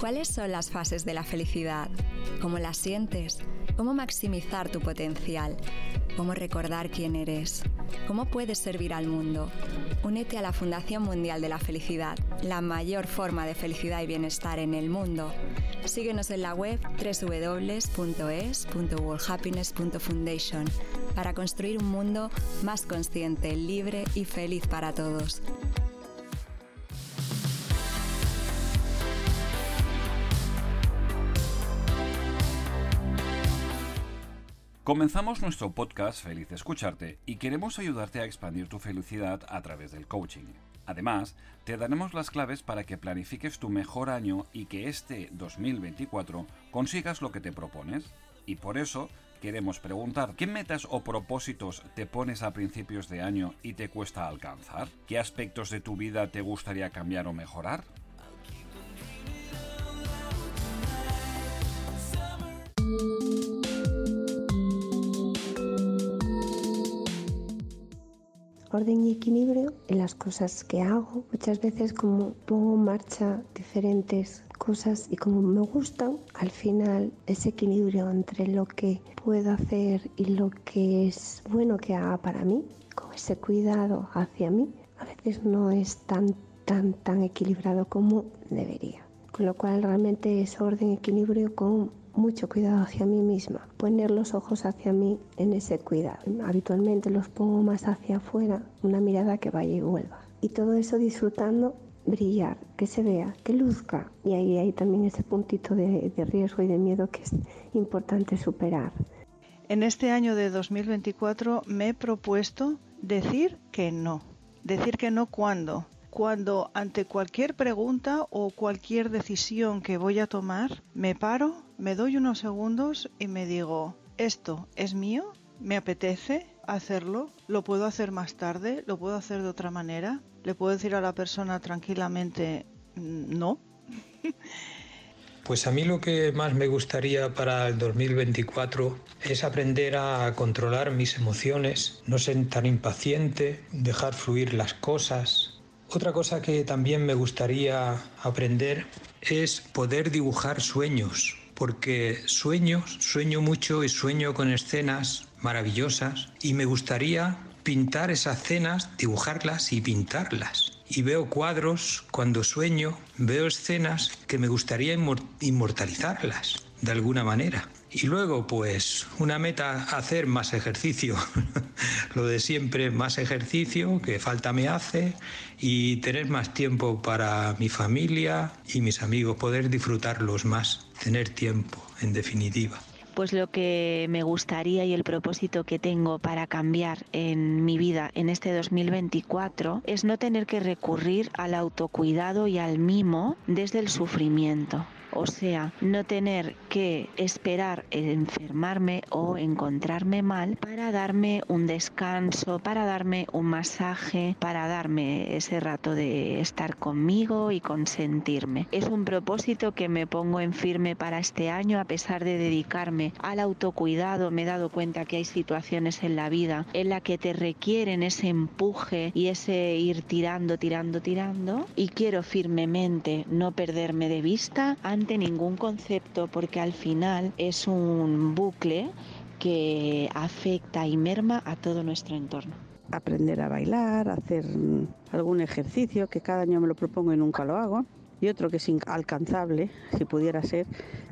¿Cuáles son las fases de la felicidad? ¿Cómo las sientes? ¿Cómo maximizar tu potencial? ¿Cómo recordar quién eres? ¿Cómo puedes servir al mundo? Únete a la Fundación Mundial de la Felicidad, la mayor forma de felicidad y bienestar en el mundo. Síguenos en la web www.es.worldhappiness.foundation para construir un mundo más consciente, libre y feliz para todos. Comenzamos nuestro podcast Feliz de Escucharte y queremos ayudarte a expandir tu felicidad a través del coaching. Además, te daremos las claves para que planifiques tu mejor año y que este 2024 consigas lo que te propones. Y por eso queremos preguntar, ¿qué metas o propósitos te pones a principios de año y te cuesta alcanzar? ¿Qué aspectos de tu vida te gustaría cambiar o mejorar? Orden y equilibrio en las cosas que hago. Muchas veces como pongo en marcha diferentes cosas y como me gustan, al final ese equilibrio entre lo que puedo hacer y lo que es bueno que haga para mí, con ese cuidado hacia mí, a veces no es tan tan tan equilibrado como debería. Con lo cual realmente es orden equilibrio con mucho cuidado hacia mí misma, poner los ojos hacia mí en ese cuidado. Habitualmente los pongo más hacia afuera, una mirada que vaya y vuelva. Y todo eso disfrutando brillar, que se vea, que luzca. Y ahí hay también ese puntito de, de riesgo y de miedo que es importante superar. En este año de 2024 me he propuesto decir que no. Decir que no cuando, cuando ante cualquier pregunta o cualquier decisión que voy a tomar, me paro, me doy unos segundos y me digo, esto es mío, me apetece hacerlo, lo puedo hacer más tarde, lo puedo hacer de otra manera, le puedo decir a la persona tranquilamente, mm, no. Pues a mí lo que más me gustaría para el 2024 es aprender a controlar mis emociones, no ser tan impaciente, dejar fluir las cosas, otra cosa que también me gustaría aprender es poder dibujar sueños, porque sueño, sueño mucho y sueño con escenas maravillosas y me gustaría pintar esas escenas, dibujarlas y pintarlas. Y veo cuadros cuando sueño, veo escenas que me gustaría inmortalizarlas de alguna manera. Y luego, pues, una meta, hacer más ejercicio. Lo de siempre, más ejercicio, que falta me hace, y tener más tiempo para mi familia y mis amigos, poder disfrutarlos más, tener tiempo, en definitiva pues lo que me gustaría y el propósito que tengo para cambiar en mi vida en este 2024 es no tener que recurrir al autocuidado y al mimo desde el sufrimiento. O sea, no tener que esperar enfermarme o encontrarme mal para darme un descanso, para darme un masaje, para darme ese rato de estar conmigo y consentirme. Es un propósito que me pongo en firme para este año a pesar de dedicarme al autocuidado. Me he dado cuenta que hay situaciones en la vida en la que te requieren ese empuje y ese ir tirando, tirando, tirando y quiero firmemente no perderme de vista ningún concepto porque al final es un bucle que afecta y merma a todo nuestro entorno. Aprender a bailar, hacer algún ejercicio que cada año me lo propongo y nunca lo hago. Y otro que es inalcanzable, si pudiera ser,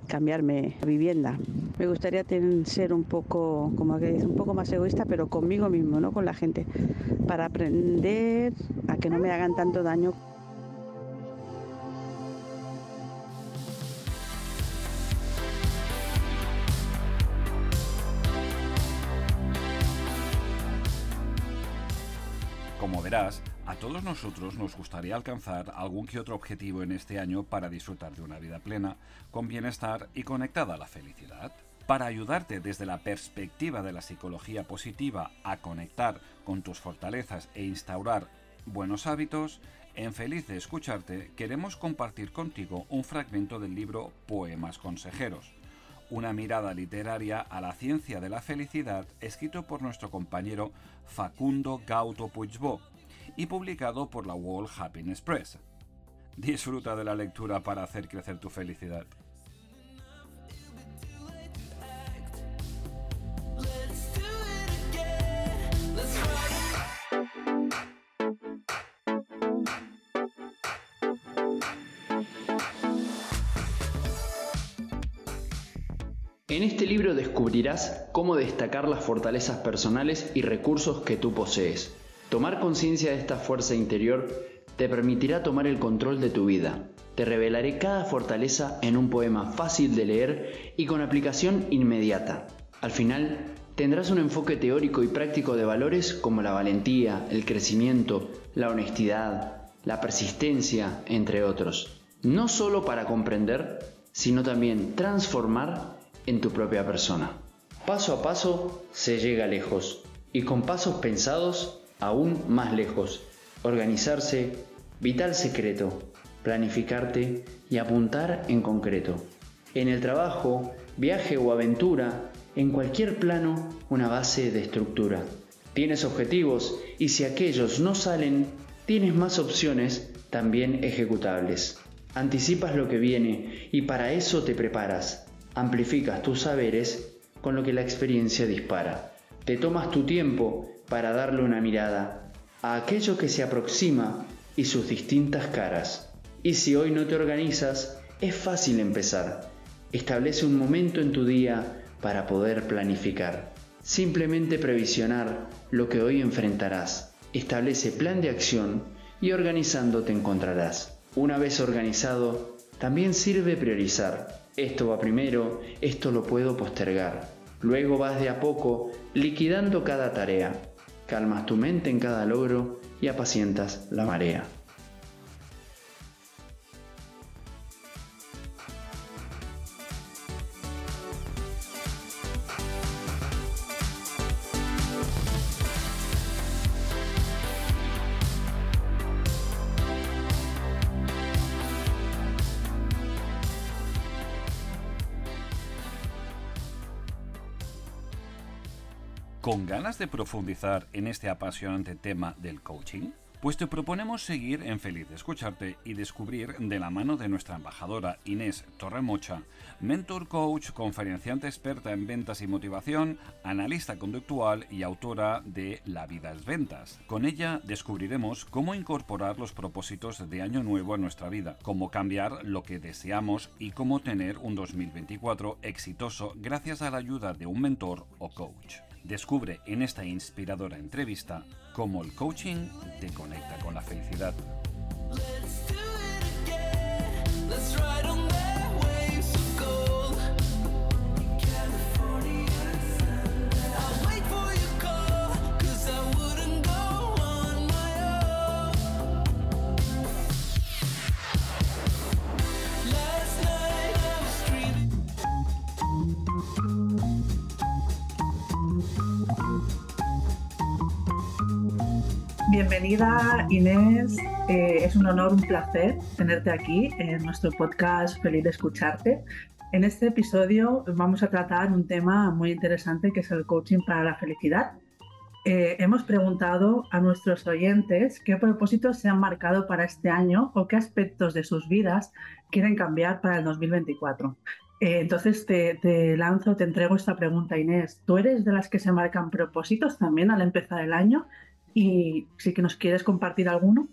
cambiarme vivienda. Me gustaría tener, ser un poco, como que un poco más egoísta, pero conmigo mismo, no con la gente, para aprender a que no me hagan tanto daño Como verás, a todos nosotros nos gustaría alcanzar algún que otro objetivo en este año para disfrutar de una vida plena, con bienestar y conectada a la felicidad. Para ayudarte desde la perspectiva de la psicología positiva a conectar con tus fortalezas e instaurar buenos hábitos, en Feliz de Escucharte queremos compartir contigo un fragmento del libro Poemas Consejeros, una mirada literaria a la ciencia de la felicidad escrito por nuestro compañero Facundo Gauto Puigbó y publicado por la World Happiness Press. Disfruta de la lectura para hacer crecer tu felicidad. En este libro descubrirás cómo destacar las fortalezas personales y recursos que tú posees. Tomar conciencia de esta fuerza interior te permitirá tomar el control de tu vida. Te revelaré cada fortaleza en un poema fácil de leer y con aplicación inmediata. Al final, tendrás un enfoque teórico y práctico de valores como la valentía, el crecimiento, la honestidad, la persistencia, entre otros. No solo para comprender, sino también transformar en tu propia persona. Paso a paso se llega lejos y con pasos pensados aún más lejos. Organizarse, vital secreto, planificarte y apuntar en concreto. En el trabajo, viaje o aventura, en cualquier plano, una base de estructura. Tienes objetivos y si aquellos no salen, tienes más opciones también ejecutables. Anticipas lo que viene y para eso te preparas amplificas tus saberes con lo que la experiencia dispara. Te tomas tu tiempo para darle una mirada a aquello que se aproxima y sus distintas caras. Y si hoy no te organizas, es fácil empezar. Establece un momento en tu día para poder planificar. Simplemente previsionar lo que hoy enfrentarás. Establece plan de acción y organizando te encontrarás. Una vez organizado, también sirve priorizar esto va primero, esto lo puedo postergar. Luego vas de a poco liquidando cada tarea. Calmas tu mente en cada logro y apacientas la marea. ¿Con ganas de profundizar en este apasionante tema del coaching? Pues te proponemos seguir en Feliz de Escucharte y descubrir de la mano de nuestra embajadora Inés Torremocha, mentor coach, conferenciante experta en ventas y motivación, analista conductual y autora de La vida es ventas. Con ella descubriremos cómo incorporar los propósitos de año nuevo a nuestra vida, cómo cambiar lo que deseamos y cómo tener un 2024 exitoso gracias a la ayuda de un mentor o coach. Descubre en esta inspiradora entrevista cómo el coaching te conecta con la felicidad. Bienvenida Inés, eh, es un honor, un placer tenerte aquí en nuestro podcast Feliz de escucharte. En este episodio vamos a tratar un tema muy interesante que es el coaching para la felicidad. Eh, hemos preguntado a nuestros oyentes qué propósitos se han marcado para este año o qué aspectos de sus vidas quieren cambiar para el 2024. Eh, entonces te, te, lanzo, te entrego esta pregunta, Inés. ¿Tú eres de las que se marcan propósitos también al empezar el año? Y si que nos quieres compartir alguno.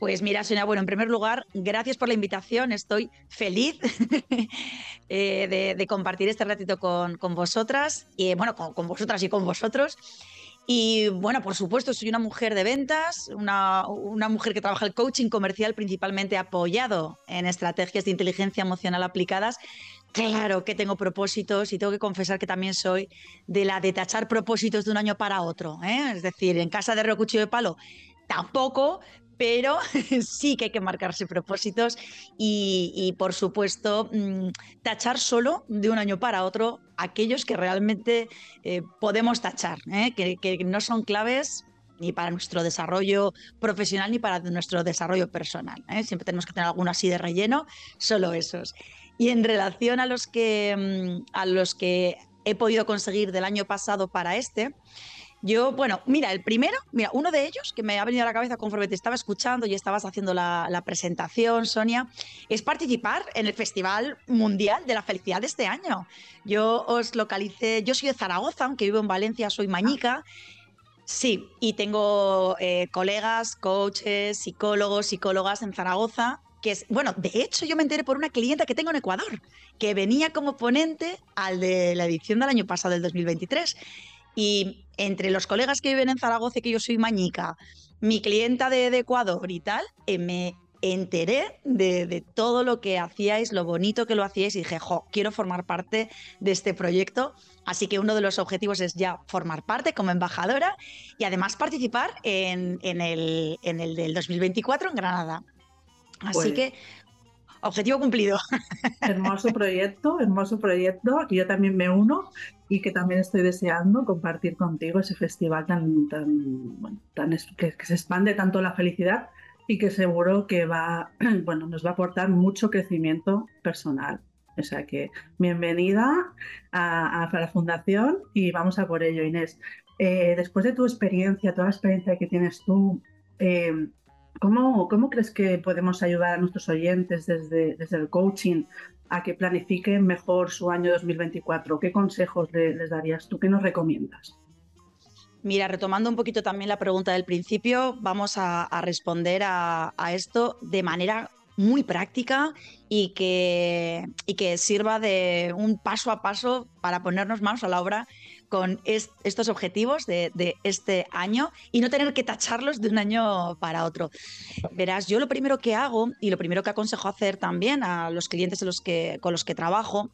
Pues mira, Sonia, bueno, en primer lugar, gracias por la invitación. Estoy feliz eh, de, compartir este ratito con, vosotras, y bueno, con, vosotras y con vosotros. Y bueno, por supuesto, soy una mujer de ventas, una, una, mujer que trabaja el coaching comercial principalmente apoyado en estrategias de inteligencia emocional aplicadas, Claro que tengo propósitos y tengo que confesar que también soy de la de tachar propósitos de un año para otro. ¿eh? Es decir, en casa de Rocuchillo de Palo tampoco, pero sí que hay que marcarse propósitos y, por supuesto, mm, tachar solo de un año para otro aquellos que realmente eh, podemos tachar, ¿eh? que, que no son claves ni para nuestro desarrollo profesional ni para nuestro desarrollo personal. Siempre tenemos que tener alguno así de relleno, solo esos. Y en relación a los que, mm, a los que he podido conseguir del año pasado para este, Yo, bueno, mira, el primero, mira, uno de ellos que me ha venido a la cabeza conforme te estaba escuchando y estabas haciendo la, presentación, Sonia, es participar en el Festival Mundial de la Felicidad de este año. Yo os localicé, yo soy de Zaragoza, aunque vivo en Valencia, soy mañica. Sí, y tengo eh, colegas, coaches, psicólogos, psicólogas en Zaragoza que es, bueno, de hecho yo me enteré por una clienta que tengo en Ecuador, que venía como ponente al de la edición del año pasado, del 2023. Y entre los colegas que viven en Zaragoza, que yo soy mañica, mi clienta de, Ecuador y tal, eh, me enteré de, todo lo que hacíais, lo bonito que lo hacíais y dije, jo, quiero formar parte de este proyecto. Así que uno de los objetivos es ya formar parte como embajadora y además participar en, el, en el del 2024 en Granada. Así pues que, objetivo cumplido. Hermoso proyecto, hermoso proyecto. Yo también me uno y que también estoy deseando compartir contigo ese festival tan, tan, tan que, se expande tanto la felicidad y que seguro que va, bueno, nos va a aportar mucho crecimiento personal. O sea que bienvenida a, la fundación y vamos a por ello, Inés. Eh, después de tu experiencia, toda la experiencia que tienes tú, eh, ¿Cómo, ¿Cómo, crees que podemos ayudar a nuestros oyentes desde, desde el coaching a que planifiquen mejor su año 2024? ¿Qué consejos les darías tú? ¿Qué nos recomiendas? Mira, retomando un poquito también la pregunta del principio, vamos a, responder a, esto de manera muy práctica y que, y que sirva de un paso a paso para ponernos manos a la obra con estos objetivos de, este año y no tener que tacharlos de un año para otro. Verás, yo lo primero que hago y lo primero que aconsejo hacer también a los clientes con los que trabajo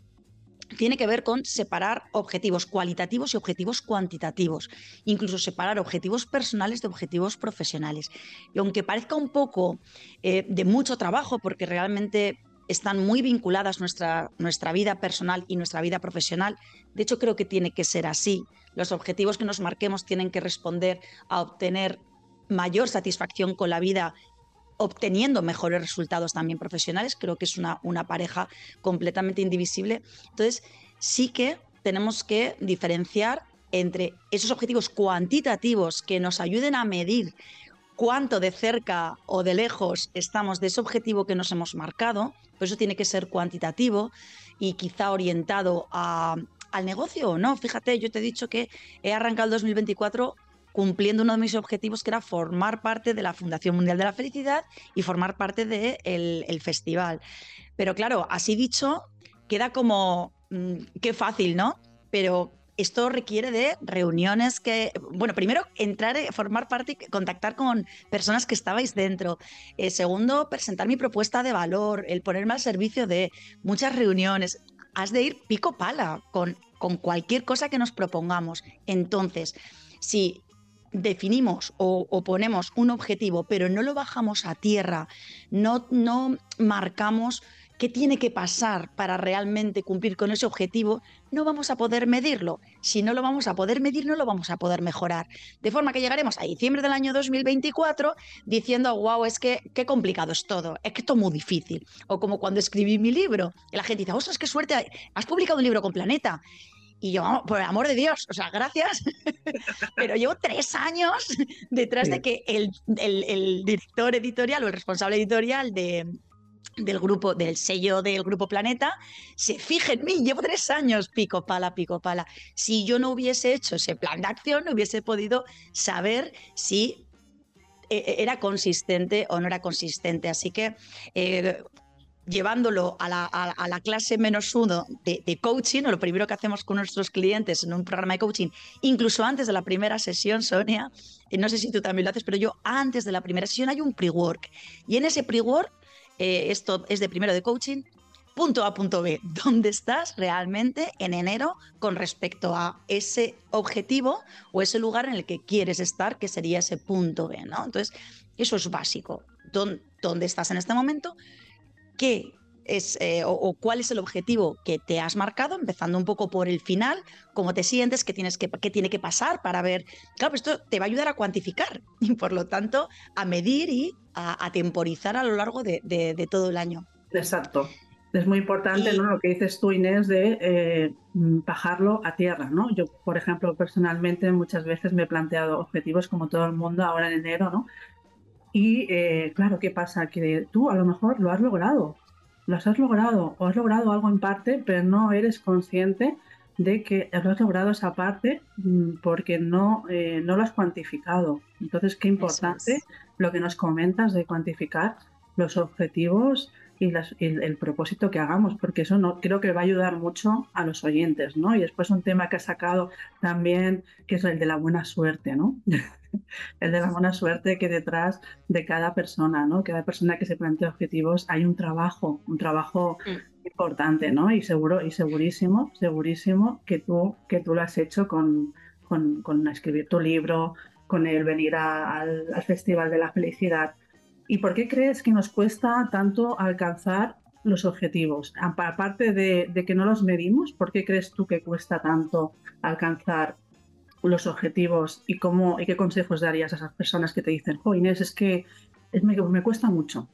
tiene que ver con separar objetivos cualitativos y objetivos cuantitativos, incluso separar objetivos personales de objetivos profesionales. Y aunque parezca un poco eh, de mucho trabajo, porque realmente están muy vinculadas nuestra, nuestra vida personal y nuestra vida profesional. De hecho, creo que tiene que ser así. Los objetivos que nos marquemos tienen que responder a obtener mayor satisfacción con la vida obteniendo mejores resultados también profesionales. Creo que es una, una pareja completamente indivisible. Entonces, sí que tenemos que diferenciar entre esos objetivos cuantitativos que nos ayuden a medir cuánto de cerca o de lejos estamos de ese objetivo que nos hemos marcado, por eso tiene que ser cuantitativo y quizá orientado al negocio o no. Fíjate, yo te he dicho que he arrancado el 2024 cumpliendo uno de mis objetivos que era formar parte de la Fundación Mundial de la Felicidad y formar parte del de el festival. Pero claro, así dicho, queda como, mm, qué fácil, ¿no? Pero esto requiere de reuniones que, bueno, primero entrar, eh, formar parte contactar con personas que estabais dentro. Eh, segundo, presentar mi propuesta de valor, el ponerme al servicio de muchas reuniones. Has de ir pico pala con, con cualquier cosa que nos propongamos. Entonces, si definimos o, o, ponemos un objetivo, pero no lo bajamos a tierra, no, no marcamos qué tiene que pasar para realmente cumplir con ese objetivo, no vamos a poder medirlo. Si no lo vamos a poder medir, no lo vamos a poder mejorar. De forma que llegaremos a diciembre del año 2024 diciendo, wow, es que qué complicado es todo, es que esto es muy difícil. O como cuando escribí mi libro, y la gente dice, ostras, qué suerte, has publicado un libro con Planeta. Y yo, por el amor de Dios, o sea, gracias, pero llevo tres años detrás de que el, el director editorial o el responsable editorial de, del grupo, del sello del grupo Planeta, se fije en mí, llevo tres años, pico pala, pico pala. Si yo no hubiese hecho ese plan de acción, no hubiese podido saber si eh, eh, era consistente o no era consistente. Así que eh, llevándolo a la, clase menos uno de, de, coaching, o lo primero que hacemos con nuestros clientes en un programa de coaching, incluso antes de la primera sesión, Sonia, no sé si tú también lo haces, pero yo antes de la primera sesión hay un pre-work. Y en ese pre-work eh, esto es de primero de coaching, punto A, punto B, ¿dónde estás realmente en enero con respecto a ese objetivo o ese lugar en el que quieres estar, que sería ese punto B, ¿no? Entonces, eso es básico. ¿Dónde, estás en este momento? ¿Qué es, eh, o, cuál es el objetivo que te has marcado, empezando un poco por el final, cómo te sientes, qué, tienes que, tiene que pasar para ver. Claro, pues esto te va a ayudar a cuantificar y por lo tanto a medir y a, temporizar a lo largo de, todo el año. Exacto. es muy importante ¿no? lo que dices tú, Inés, de eh, bajarlo a tierra. ¿no? Yo, por ejemplo, personalmente muchas veces me he planteado objetivos como todo el mundo ahora en enero, ¿no? Y eh, claro, ¿qué pasa? Que tú a lo mejor lo has logrado, lo has logrado o has logrado algo en parte, pero no eres consciente de que lo has logrado esa parte mm, porque no, eh, no lo has cuantificado. Entonces, qué importante lo que nos comentas de cuantificar los objetivos y, el, propósito que hagamos, porque eso no creo que va a ayudar mucho a los oyentes, ¿no? Y después un tema que ha sacado también, que es el de la buena suerte, ¿no? el de la buena suerte que detrás de cada persona, ¿no? Cada persona que se plantea objetivos hay un trabajo, un trabajo mm. importante, ¿no? Y seguro, y segurísimo, segurísimo que tú, que tú lo has hecho con, con, escribir tu libro, con el venir al Festival de la Felicidad, ¿Y por qué crees que nos cuesta tanto alcanzar los objetivos? Aparte de, que no los medimos, ¿por qué crees tú que cuesta tanto alcanzar los objetivos y cómo y qué consejos darías a esas personas que te dicen, oh Inés, es que me, cuesta mucho?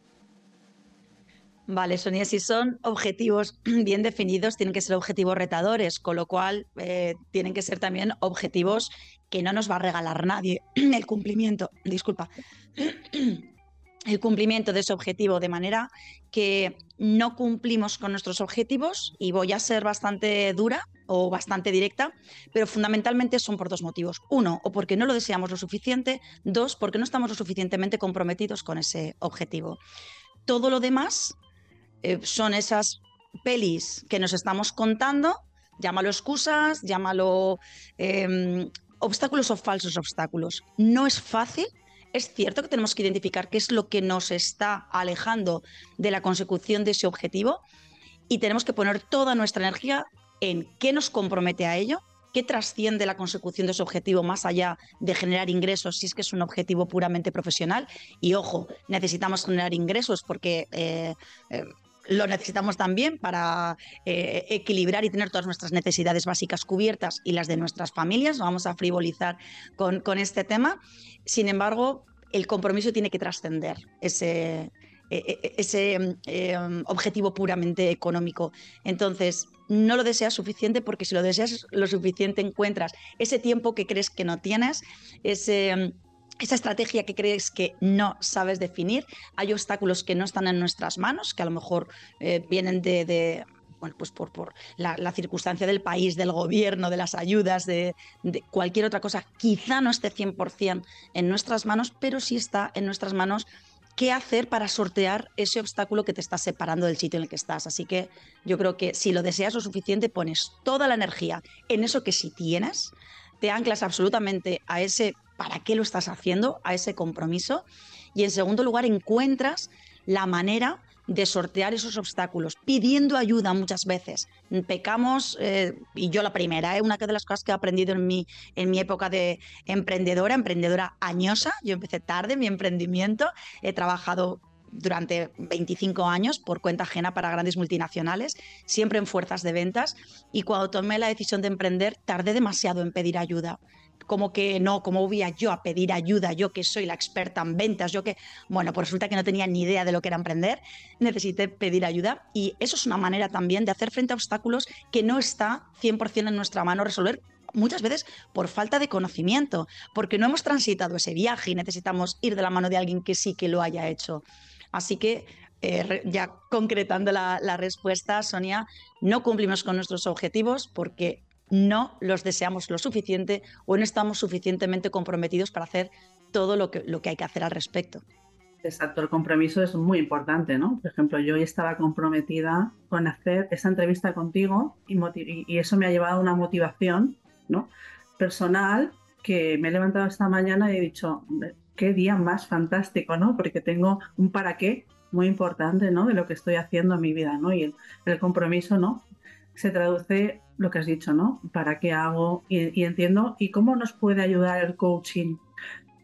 Vale, Sonia, si son objetivos bien definidos, tienen que ser objetivos retadores, con lo cual eh, tienen que ser también objetivos que no nos va a regalar nadie el cumplimiento. Disculpa el cumplimiento de ese objetivo, de manera que no cumplimos con nuestros objetivos y voy a ser bastante dura o bastante directa, pero fundamentalmente son por dos motivos. Uno, o porque no lo deseamos lo suficiente, dos, porque no estamos lo suficientemente comprometidos con ese objetivo. Todo lo demás eh, son esas pelis que nos estamos contando, llámalo excusas, llámalo em, obstáculos o falsos obstáculos. No es fácil es cierto que tenemos que identificar qué es lo que nos está alejando de la consecución de ese objetivo y tenemos que poner toda nuestra energía en qué nos compromete a ello, qué trasciende la consecución de ese objetivo más allá de generar ingresos, si es que es un objetivo puramente profesional. Y ojo, necesitamos generar ingresos porque eh, eh, lo necesitamos también para eh, equilibrar y tener todas nuestras necesidades básicas cubiertas y las de nuestras familias. vamos a frivolizar con, con este tema. Sin embargo, el compromiso tiene que trascender ese, e, e, ese objetivo puramente económico. Entonces, no lo deseas suficiente porque si lo deseas lo suficiente encuentras ese tiempo que crees que no tienes, ese esa estrategia que crees que no sabes definir. Hay obstáculos que no están en nuestras manos, que a lo mejor eh, vienen de, bueno, pues por, por la, circunstancia del país, del gobierno, de las ayudas, de, de, cualquier otra cosa. Quizá no esté 100% en nuestras manos, pero sí está en nuestras manos qué hacer para sortear ese obstáculo que te está separando del sitio en el que estás. Así que yo creo que si lo deseas lo suficiente, pones toda la energía en eso que sí tienes, te anclas absolutamente a ese para qué lo estás haciendo, a ese compromiso. Y en segundo lugar, encuentras la manera de sortear esos obstáculos, pidiendo ayuda muchas veces. Pecamos, eh, y yo la primera, ¿eh? una de las cosas que he aprendido en mi, en mi época de emprendedora, emprendedora añosa, yo empecé tarde mi emprendimiento, he trabajado durante 25 años por cuenta ajena para grandes multinacionales, siempre en fuerzas de ventas, y cuando tomé la decisión de emprender, tardé demasiado en pedir ayuda como que no, como voy a yo a pedir ayuda, yo que soy la experta en ventas, yo que, bueno, pues resulta que no tenía ni idea de lo que era emprender, necesité pedir ayuda y eso es una manera también de hacer frente a obstáculos que no está 100% en nuestra mano resolver muchas veces por falta de conocimiento, porque no hemos transitado ese viaje y necesitamos ir de la mano de alguien que sí que lo haya hecho. Así que eh, ya concretando la, la, respuesta, Sonia, no cumplimos con nuestros objetivos porque no los deseamos lo suficiente o no estamos suficientemente comprometidos para hacer todo lo que, lo que hay que hacer al respecto. Exacto, el compromiso es muy importante, ¿no? Por ejemplo, yo estaba comprometida con hacer esta entrevista contigo y, eso me ha llevado a una motivación, ¿no? Personal que me he levantado esta mañana y he dicho, qué día más fantástico, ¿no? Porque tengo un para qué muy importante, ¿no? De lo que estoy haciendo en mi vida, ¿no? Y el, el compromiso, ¿no? Se traduce lo que has dicho, ¿no? ¿Para qué hago? Y, entiendo. ¿Y cómo nos puede ayudar el coaching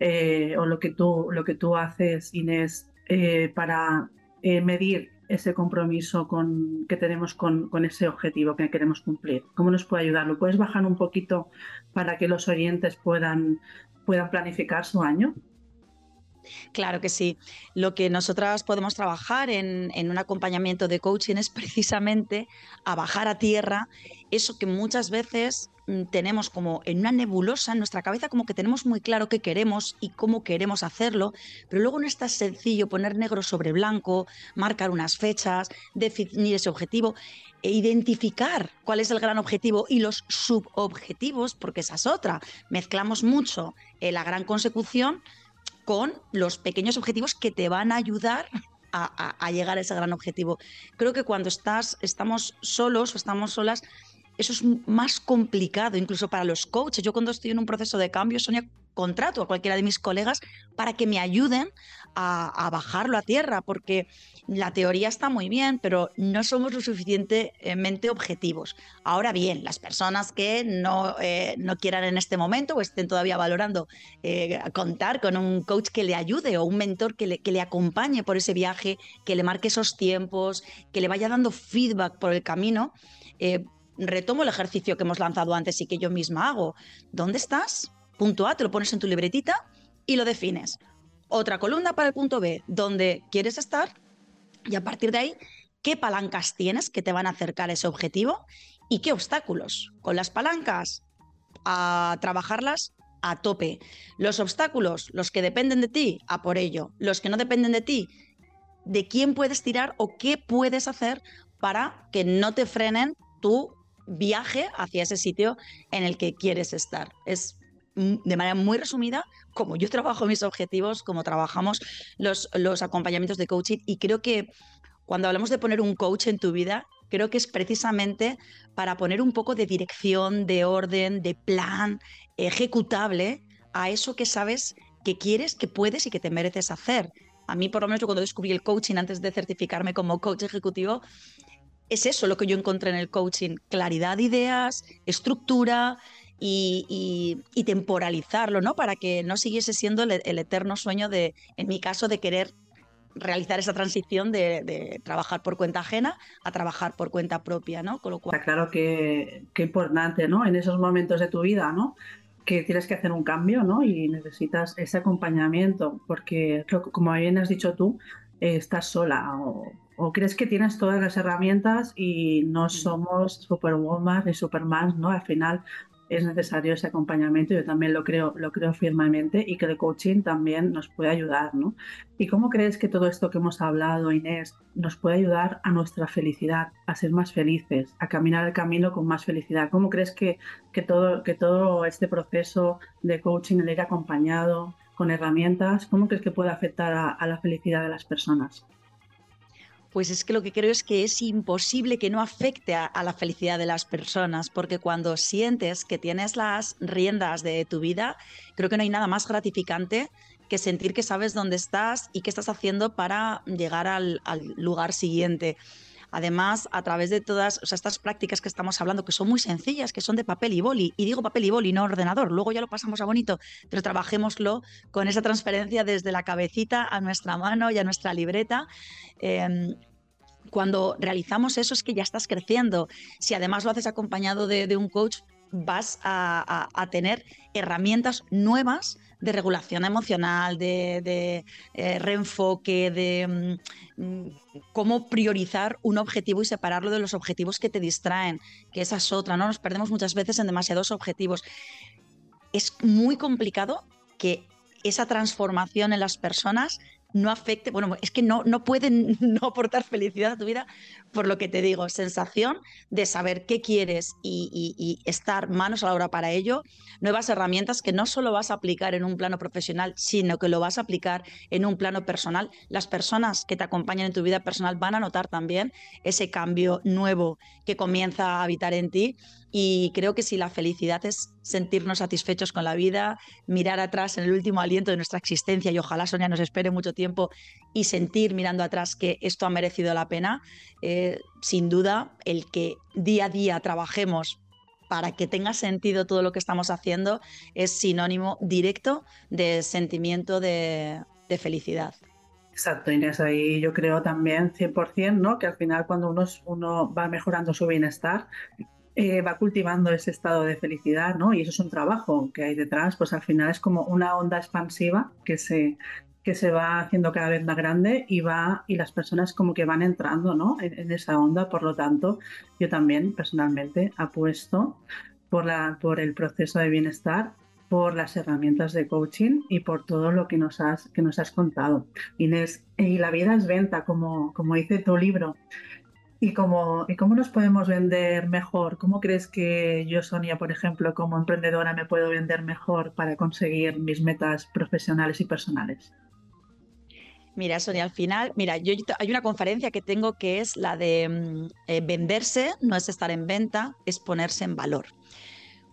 eh, o lo que, tú, lo que tú haces, Inés, eh, para eh, medir ese compromiso con, que tenemos con, con, ese objetivo que queremos cumplir? ¿Cómo nos puede ayudar? ¿Lo puedes bajar un poquito para que los oyentes puedan, puedan planificar su año? Claro que sí. Lo que nosotras podemos trabajar en, un acompañamiento de coaching es precisamente a bajar a tierra eso que muchas veces mm, tenemos como en una nebulosa en nuestra cabeza, como que tenemos muy claro qué queremos y cómo queremos hacerlo, pero luego no es tan sencillo poner negro sobre blanco, marcar unas fechas, definir ese objetivo e identificar cuál es el gran objetivo y los subobjetivos, porque esa es otra. Mezclamos mucho eh, la gran consecución con los pequeños objetivos que te van a ayudar a, llegar a ese gran objetivo. Creo que cuando estás, estamos solos o estamos solas, eso es más complicado, incluso para los coaches. Yo cuando estoy en un proceso de cambio, Sonia, contrato a cualquiera de mis colegas para que me ayuden a, bajarlo a tierra, porque la teoría está muy bien, pero no somos lo suficientemente objetivos. Ahora bien, las personas que no, eh, no quieran en este momento o estén todavía valorando eh, contar con un coach que le ayude o un mentor que le, que le acompañe por ese viaje, que le marque esos tiempos, que le vaya dando feedback por el camino, eh, retomo el ejercicio que hemos lanzado antes y que yo misma hago. ¿Dónde estás? Punto A, te lo pones en tu libretita y lo defines. Otra columna para el punto B, donde quieres estar y a partir de ahí, ¿qué palancas tienes que te van a acercar a ese objetivo y qué obstáculos? Con las palancas, a trabajarlas a tope. Los obstáculos, los que dependen de ti, a por ello. Los que no dependen de ti, de quién puedes tirar o qué puedes hacer para que no te frenen tu viaje hacia ese sitio en el que quieres estar. Es de manera muy resumida, como yo trabajo mis objetivos, como trabajamos los, los acompañamientos de coaching y creo que cuando hablamos de poner un coach en tu vida, creo que es precisamente para poner un poco de dirección, de orden, de plan ejecutable a eso que sabes que quieres, que puedes y que te mereces hacer. A mí, por lo menos, cuando descubrí el coaching antes de certificarme como coach ejecutivo, es eso lo que yo encontré en el coaching, claridad de ideas, estructura y, temporalizarlo, ¿no? Para que no siguiese siendo el, eterno sueño de, en mi caso, de querer realizar esa transición de, trabajar por cuenta ajena a trabajar por cuenta propia, ¿no? Con lo cual... Está claro que, que importante, ¿no? En esos momentos de tu vida, ¿no? que tienes que hacer un cambio, ¿no? Y necesitas ese acompañamiento, porque como bien has dicho tú, eh, estás sola o o crees que tienes todas las herramientas y no somos superwoman ni superman, ¿no? Al final es necesario ese acompañamiento, yo también lo creo, lo creo firmemente y que el coaching también nos puede ayudar, ¿no? ¿Y cómo crees que todo esto que hemos hablado, Inés, nos puede ayudar a nuestra felicidad, a ser más felices, a caminar el camino con más felicidad? ¿Cómo crees que, que, todo, que todo este proceso de coaching, el ir acompañado con herramientas, cómo crees que puede afectar a la felicidad de las personas? Pues es que lo que creo es que es imposible que no afecte a, la felicidad de las personas, porque cuando sientes que tienes las riendas de tu vida, creo que no hay nada más gratificante que sentir que sabes dónde estás y qué estás haciendo para llegar al, lugar siguiente. Además, a través de todas estas prácticas que estamos hablando, que son muy sencillas, que son de papel y boli, y digo papel y boli, no ordenador, luego ya lo pasamos a bonito, pero trabajémoslo con esa transferencia desde la cabecita a nuestra mano y a nuestra libreta. Em, cuando realizamos eso es que ya estás creciendo. Si además lo haces acompañado de, un coach, vas a, tener herramientas nuevas de regulación emocional, de, eh, reenfoque, de mm, cómo priorizar un objetivo y separarlo de los objetivos que te distraen, que esa es otra, ¿no? Nos perdemos muchas veces en demasiados objetivos. Es muy complicado que esa transformación en las personas no afecte, bueno, es que no, no pueden no aportar felicidad a tu vida, por lo que te digo, sensación de saber qué quieres y, y, estar manos a la obra para ello, nuevas herramientas que no solo vas a aplicar en un plano profesional, sino que lo vas a aplicar en un plano personal. Las personas que te acompañan en tu vida personal van a notar también ese cambio nuevo que comienza a habitar en ti y creo que si la felicidad es sentirnos satisfechos con la vida, mirar atrás en el último aliento de nuestra existencia y ojalá Sonia nos espere mucho tiempo y sentir mirando atrás que esto ha merecido la pena, eh, sin duda el que día a día trabajemos para que tenga sentido todo lo que estamos haciendo es sinónimo directo de sentimiento de, felicidad. Exacto, Inés, ahí yo creo también 100%, ¿no? Que al final cuando uno, uno va mejorando su bienestar, eh, va cultivando ese estado de felicidad, ¿no? Y eso es un trabajo que hay detrás, pues al final es como una onda expansiva que se, que se va haciendo cada vez más grande y va y las personas como que van entrando ¿no? en, esa onda. Por lo tanto, yo también personalmente apuesto por, la, por el proceso de bienestar, por las herramientas de coaching y por todo lo que nos has, que nos has contado. Inés, y la vida es venta, como, como dice tu libro. ¿Y cómo, ¿Y cómo nos podemos vender mejor? ¿Cómo crees que yo, Sonia, por ejemplo, como emprendedora, me puedo vender mejor para conseguir mis metas profesionales y personales? Mira, Sonia, al final, mira, yo hay una conferencia que tengo que es la de mm, eh, venderse, no es estar en venta, es ponerse en valor.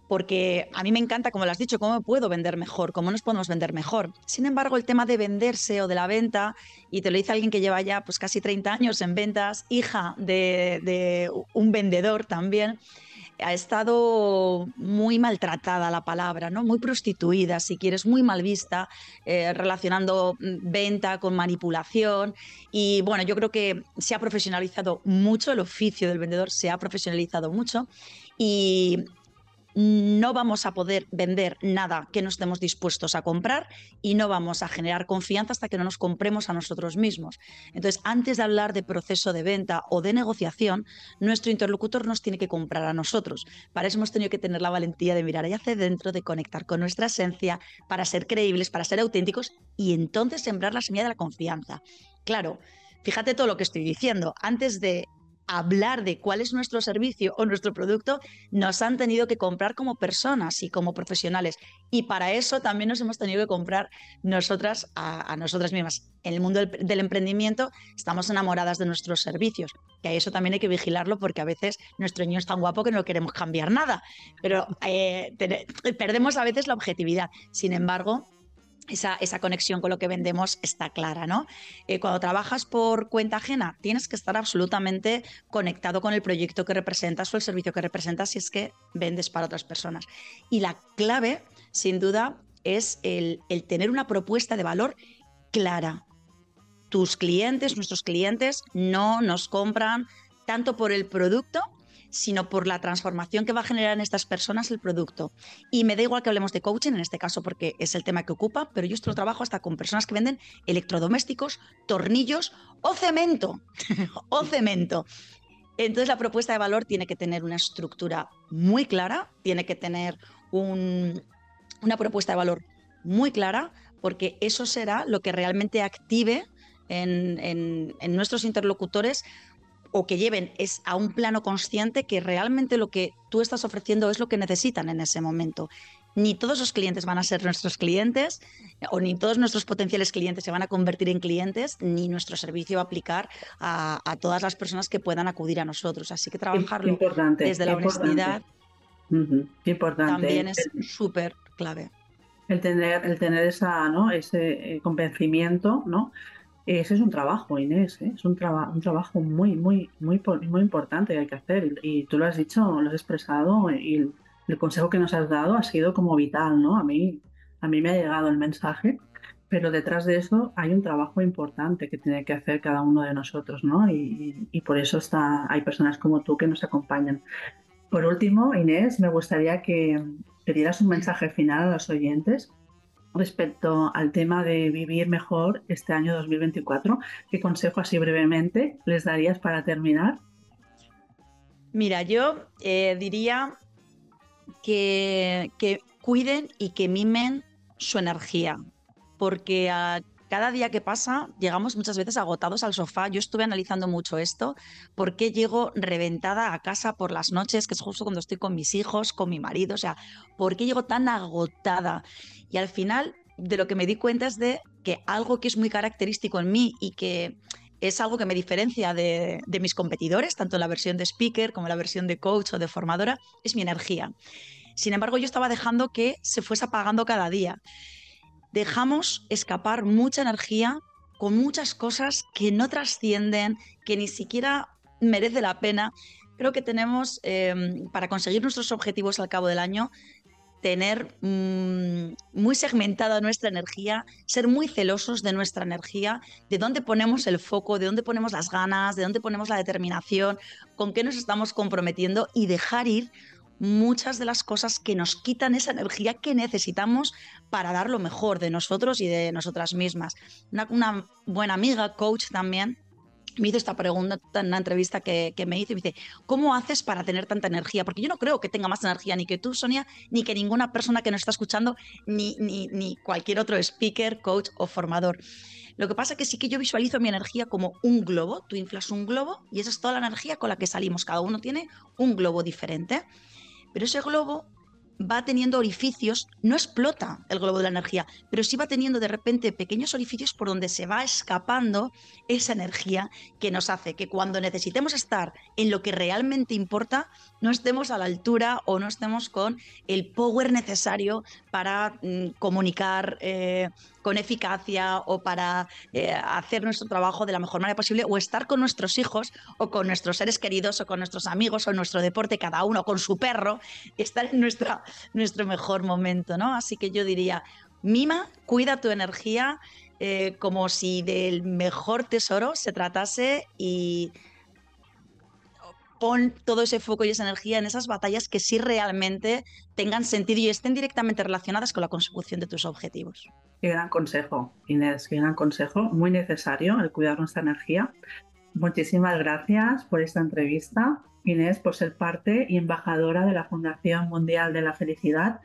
Porque a mí me encanta, como lo has dicho, cómo puedo vender mejor, cómo nos podemos vender mejor. Sin embargo, el tema de venderse o de la venta, y te lo dice alguien que lleva ya pues casi 30 años en ventas, hija de un vendedor también, ha estado muy maltratada la palabra, ¿no? Muy prostituida, si quieres, muy mal vista, eh, relacionando venta con manipulación. Y bueno, yo creo que se ha profesionalizado mucho, el oficio del vendedor se ha profesionalizado mucho. Y no vamos a poder vender nada que no estemos dispuestos a comprar y no vamos a generar confianza hasta que no nos compremos a nosotros mismos. Entonces, antes de hablar de proceso de venta o de negociación, nuestro interlocutor nos tiene que comprar a nosotros. Para eso hemos tenido que tener la valentía de mirar hacia dentro, de conectar con nuestra esencia, para ser creíbles, para ser auténticos y entonces sembrar la semilla de la confianza. Claro, fíjate todo lo que estoy diciendo. Antes de hablar de cuál es nuestro servicio o nuestro producto, nos han tenido que comprar como personas y como profesionales. Y para eso también nos hemos tenido que comprar nosotras a, nosotras mismas. En el mundo del, emprendimiento estamos enamoradas de nuestros servicios, que a eso también hay que vigilarlo porque a veces nuestro niño es tan guapo que no queremos cambiar nada, pero eh, perdemos a veces la objetividad. Sin embargo, esa, conexión con lo que vendemos está clara, ¿no? Eh, cuando trabajas por cuenta ajena, tienes que estar absolutamente conectado con el proyecto que representas o el servicio que representas si es que vendes para otras personas. Y la clave, sin duda, es el, el tener una propuesta de valor clara. Tus clientes, nuestros clientes, no nos compran tanto por el producto sino por la transformación que va a generar en estas personas el producto. Y me da igual que hablemos de coaching en este caso porque es el tema que ocupa, pero yo esto lo trabajo hasta con personas que venden electrodomésticos, tornillos o cemento. o cemento. Entonces la propuesta de valor tiene que tener una estructura muy clara, tiene que tener una propuesta de valor muy clara, porque eso será lo que realmente active en, nuestros interlocutores o que lleven es a un plano consciente que realmente lo que tú estás ofreciendo es lo que necesitan en ese momento. Ni todos los clientes van a ser nuestros clientes, o ni todos nuestros potenciales clientes se van a convertir en clientes, ni nuestro servicio va a aplicar a, todas las personas que puedan acudir a nosotros. Así que trabajarlo desde la honestidad importante. también es súper clave. El tener, el tener esa, ¿no? ese eh, convencimiento, ¿no? Ese es un trabajo, Inés, ¿eh? es un, un trabajo muy, muy, muy, muy importante que hay que hacer. Y, tú lo has dicho, lo has expresado y el, consejo que nos has dado ha sido como vital, ¿no? A mí, a mí me ha llegado el mensaje, pero detrás de eso hay un trabajo importante que tiene que hacer cada uno de nosotros, ¿no? Y, y por eso está, hay personas como tú que nos acompañan. Por último, Inés, me gustaría que, que dieras un mensaje final a los oyentes respecto al tema de vivir mejor este año 2024. ¿Qué consejo así brevemente les darías para terminar? Mira, yo eh, diría que, que, cuiden y que mimen su energía, porque a cada día que pasa llegamos muchas veces agotados al sofá. Yo estuve analizando mucho esto, por qué llego reventada a casa por las noches, que es justo cuando estoy con mis hijos, con mi marido, o sea, por qué llego tan agotada. Y al final de lo que me di cuenta es de que algo que es muy característico en mí y que es algo que me diferencia de, mis competidores, tanto la versión de speaker como la versión de coach o de formadora, es mi energía. Sin embargo, yo estaba dejando que se fuese apagando cada día dejamos escapar mucha energía con muchas cosas que no trascienden, que ni siquiera merece la pena. Creo que tenemos, em, para conseguir nuestros objetivos al cabo del año, tener mm, muy segmentada nuestra energía, ser muy celosos de nuestra energía, de dónde ponemos el foco, de dónde ponemos las ganas, de dónde ponemos la determinación, con qué nos estamos comprometiendo y dejar ir muchas de las cosas que nos quitan esa energía que necesitamos para dar lo mejor de nosotros y de nosotras mismas. Una, buena amiga, coach también, me hizo esta pregunta en una entrevista que, me hizo y me dice, ¿cómo haces para tener tanta energía? Porque yo no creo que tenga más energía ni que tú, Sonia, ni que ninguna persona que nos está escuchando, ni, ni, ni cualquier otro speaker, coach o formador. Lo que pasa es que sí que yo visualizo mi energía como un globo. Tú inflas un globo y esa es toda la energía con la que salimos. Cada uno tiene un globo diferente. Pero ese globo va teniendo orificios, no explota el globo de la energía, pero sí va teniendo de repente pequeños orificios por donde se va escapando esa energía que nos hace que cuando necesitemos estar en lo que realmente importa, no estemos a la altura o no estemos con el power necesario para mm, comunicar eh, con eficacia o para eh, hacer nuestro trabajo de la mejor manera posible o estar con nuestros hijos o con nuestros seres queridos o con nuestros amigos o nuestro deporte, cada uno con su perro, estar en nuestra, nuestro mejor momento, ¿no? Así que yo diría, mima, cuida tu energía eh, como si del mejor tesoro se tratase y pon todo ese foco y esa energía en esas batallas que sí realmente tengan sentido y estén directamente relacionadas con la consecución de tus objetivos. Qué gran consejo, Inés, qué gran consejo, muy necesario el cuidar nuestra energía. Muchísimas gracias por esta entrevista, Inés, por ser parte y embajadora de la Fundación Mundial de la Felicidad.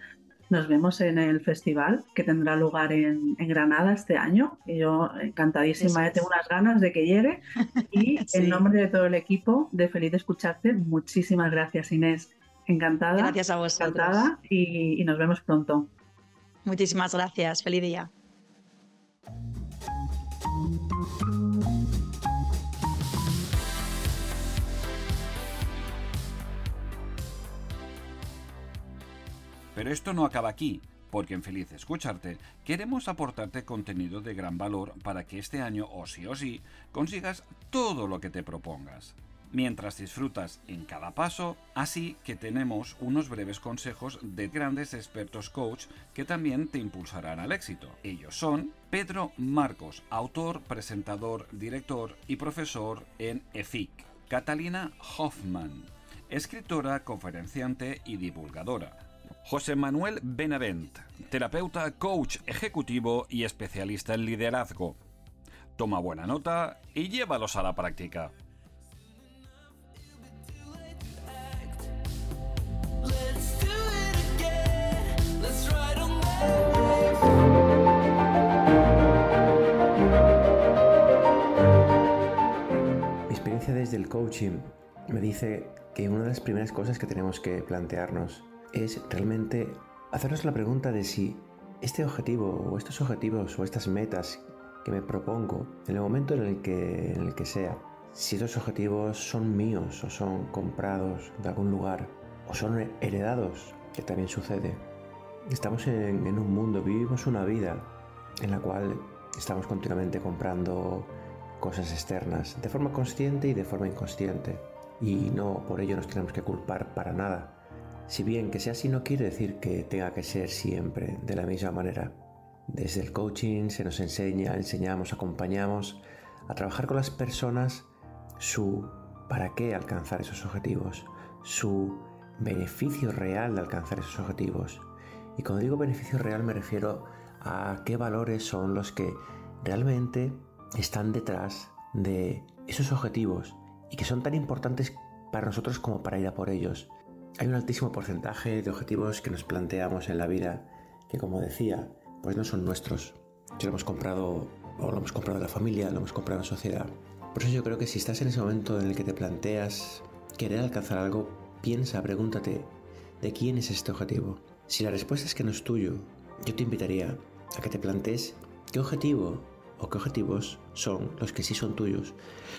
Nos vemos en el festival que tendrá lugar en, Granada este año. Y yo encantadísima, tengo unas ganas de que llegue. Y en nombre de todo el equipo de Feliz de Escucharte, muchísimas gracias, Inés. Encantada. Gracias a vosotros. Encantada y nos vemos pronto. Muchísimas gracias. Feliz día. Pero esto no acaba aquí, porque en Feliz Escucharte queremos aportarte contenido de gran valor para que este año, o sí o sí, consigas todo lo que te propongas mientras disfrutas en cada paso, así que tenemos unos breves consejos de grandes expertos coach que también te impulsarán al éxito. Ellos son Pedro Marcos, autor, presentador, director y profesor en EFIC. Catalina Hoffman, escritora, conferenciante y divulgadora. José Manuel Benavent, terapeuta, coach ejecutivo y especialista en liderazgo. Toma buena nota y llévalos a la práctica. Mi experiencia desde el coaching me dice que una de las primeras cosas que tenemos que plantearnos es realmente hacernos la pregunta de si este objetivo o estos objetivos o estas metas que me propongo en el momento en el que, en el que sea, si estos objetivos son míos o son comprados de algún lugar o son heredados, que también sucede. Estamos en, en un mundo, vivimos una vida en la cual estamos continuamente comprando cosas externas, de forma consciente y de forma inconsciente. Y no por ello nos tenemos que culpar para nada. Si bien que sea así no quiere decir que tenga que ser siempre de la misma manera. Desde el coaching se nos enseña, enseñamos, acompañamos a trabajar con las personas su para qué alcanzar esos objetivos, su beneficio real de alcanzar esos objetivos. Y cuando digo beneficio real me refiero a qué valores son los que realmente están detrás de esos objetivos y que son tan importantes para nosotros como para ir a por ellos. Hay un altísimo porcentaje de objetivos que nos planteamos en la vida que, como decía, pues no son nuestros. Si lo hemos comprado o lo hemos comprado la familia, lo hemos comprado la sociedad. Por eso yo creo que si estás en ese momento en el que te planteas querer alcanzar algo, piensa, pregúntate, ¿de quién es este objetivo? Si la respuesta es que no es tuyo, yo te invitaría a que te plantees qué objetivo o qué objetivos son los que sí son tuyos,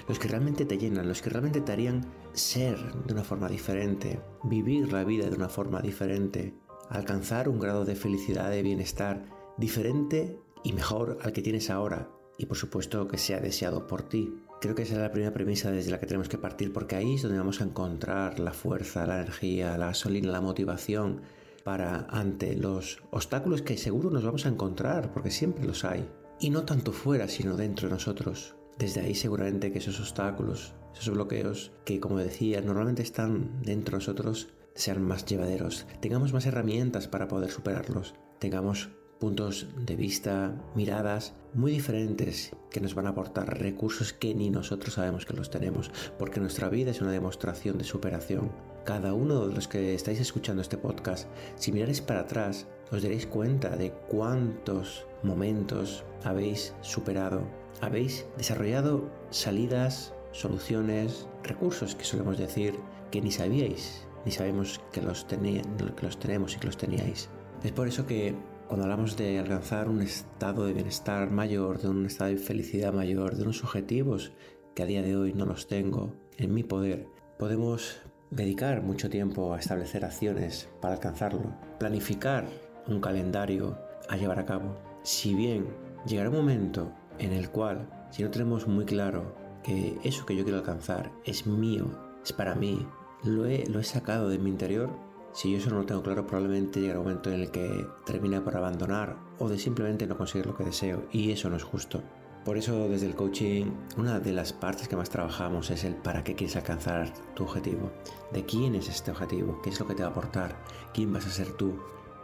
los que realmente te llenan, los que realmente te harían ser de una forma diferente, vivir la vida de una forma diferente, alcanzar un grado de felicidad, de bienestar diferente y mejor al que tienes ahora y por supuesto que sea deseado por ti. Creo que esa es la primera premisa desde la que tenemos que partir porque ahí es donde vamos a encontrar la fuerza, la energía, la gasolina, la motivación para ante los obstáculos que seguro nos vamos a encontrar porque siempre los hay. Y no tanto fuera, sino dentro de nosotros. Desde ahí seguramente que esos obstáculos, esos bloqueos que como decía normalmente están dentro de nosotros, sean más llevaderos, tengamos más herramientas para poder superarlos, tengamos puntos de vista, miradas muy diferentes que nos van a aportar recursos que ni nosotros sabemos que los tenemos, porque nuestra vida es una demostración de superación. Cada uno de los que estáis escuchando este podcast, si miráis para atrás, os daréis cuenta de cuántos momentos habéis superado, habéis desarrollado salidas, soluciones, recursos que solemos decir que ni sabíais, ni sabemos que los, que tenemos y que los teníais. Es por eso que cuando hablamos de alcanzar un estado de bienestar mayor, de un estado de felicidad mayor, de unos objetivos que a día de hoy no los tengo en mi poder, podemos dedicar mucho tiempo a establecer acciones para alcanzarlo, planificar un calendario a llevar a cabo. Si bien llegará un momento en el cual, si no tenemos muy claro que eso que yo quiero alcanzar es mío, es para mí, lo he, lo he sacado de mi interior, si yo eso no lo tengo claro, probablemente llegará un momento en el que termine por abandonar o de simplemente no conseguir lo que deseo y eso no es justo. Por eso desde el coaching una de las partes que más trabajamos es el para qué quieres alcanzar tu objetivo, de quién es este objetivo, qué es lo que te va a aportar, quién vas a ser tú,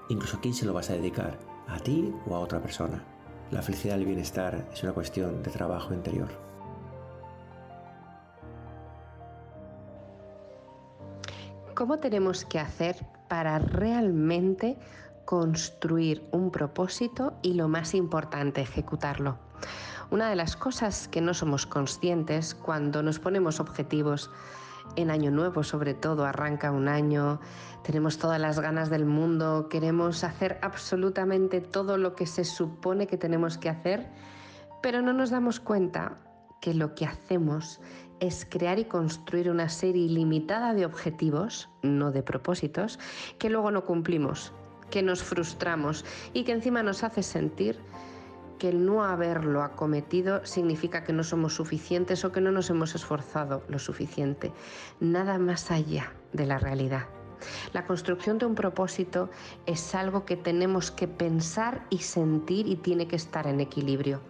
incluso quién se lo vas a dedicar, a ti o a otra persona. La felicidad y el bienestar es una cuestión de trabajo interior. ¿Cómo tenemos que hacer para realmente construir un propósito y lo más importante, ejecutarlo? Una de las cosas que no somos conscientes cuando nos ponemos objetivos en año nuevo sobre todo, arranca un año, tenemos todas las ganas del mundo, queremos hacer absolutamente todo lo que se supone que tenemos que hacer, pero no nos damos cuenta que lo que hacemos es crear y construir una serie ilimitada de objetivos, no de propósitos, que luego no cumplimos, que nos frustramos y que encima nos hace sentir que el no haberlo acometido significa que no somos suficientes o que no nos hemos esforzado lo suficiente. Nada más allá de la realidad. La construcción de un propósito es algo que tenemos que pensar y sentir y tiene que estar en equilibrio.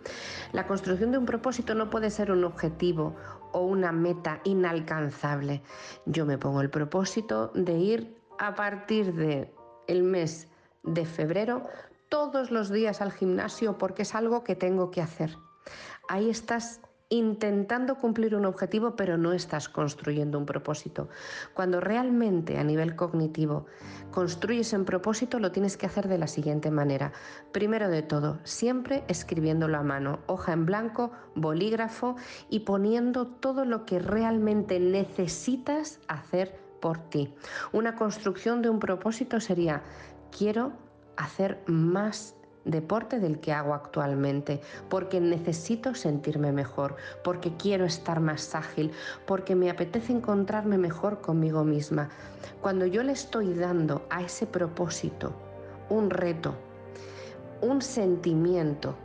La construcción de un propósito no puede ser un objetivo o una meta inalcanzable. Yo me pongo el propósito de ir a partir de el mes de febrero todos los días al gimnasio porque es algo que tengo que hacer. Ahí estás intentando cumplir un objetivo, pero no estás construyendo un propósito. Cuando realmente a nivel cognitivo construyes un propósito, lo tienes que hacer de la siguiente manera. Primero de todo, siempre escribiéndolo a mano, hoja en blanco, bolígrafo y poniendo todo lo que realmente necesitas hacer por ti. Una construcción de un propósito sería, quiero hacer más deporte del que hago actualmente, porque necesito sentirme mejor, porque quiero estar más ágil, porque me apetece encontrarme mejor conmigo misma. Cuando yo le estoy dando a ese propósito un reto, un sentimiento,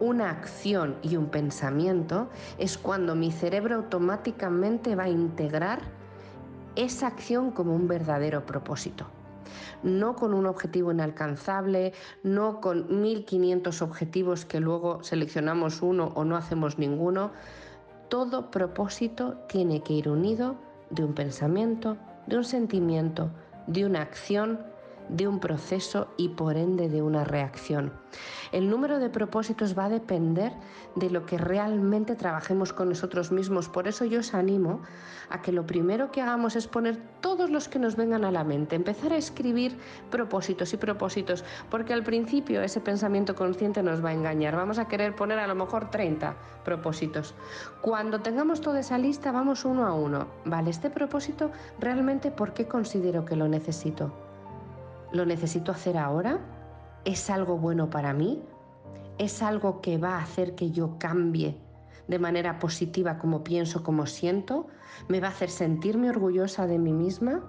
una acción y un pensamiento, es cuando mi cerebro automáticamente va a integrar esa acción como un verdadero propósito no con un objetivo inalcanzable, no con 1.500 objetivos que luego seleccionamos uno o no hacemos ninguno. Todo propósito tiene que ir unido de un pensamiento, de un sentimiento, de una acción de un proceso y por ende de una reacción. El número de propósitos va a depender de lo que realmente trabajemos con nosotros mismos. Por eso yo os animo a que lo primero que hagamos es poner todos los que nos vengan a la mente, empezar a escribir propósitos y propósitos, porque al principio ese pensamiento consciente nos va a engañar. Vamos a querer poner a lo mejor 30 propósitos. Cuando tengamos toda esa lista, vamos uno a uno. Vale, este propósito realmente, ¿por qué considero que lo necesito? ¿Lo necesito hacer ahora? ¿Es algo bueno para mí? ¿Es algo que va a hacer que yo cambie de manera positiva como pienso, como siento? ¿Me va a hacer sentirme orgullosa de mí misma?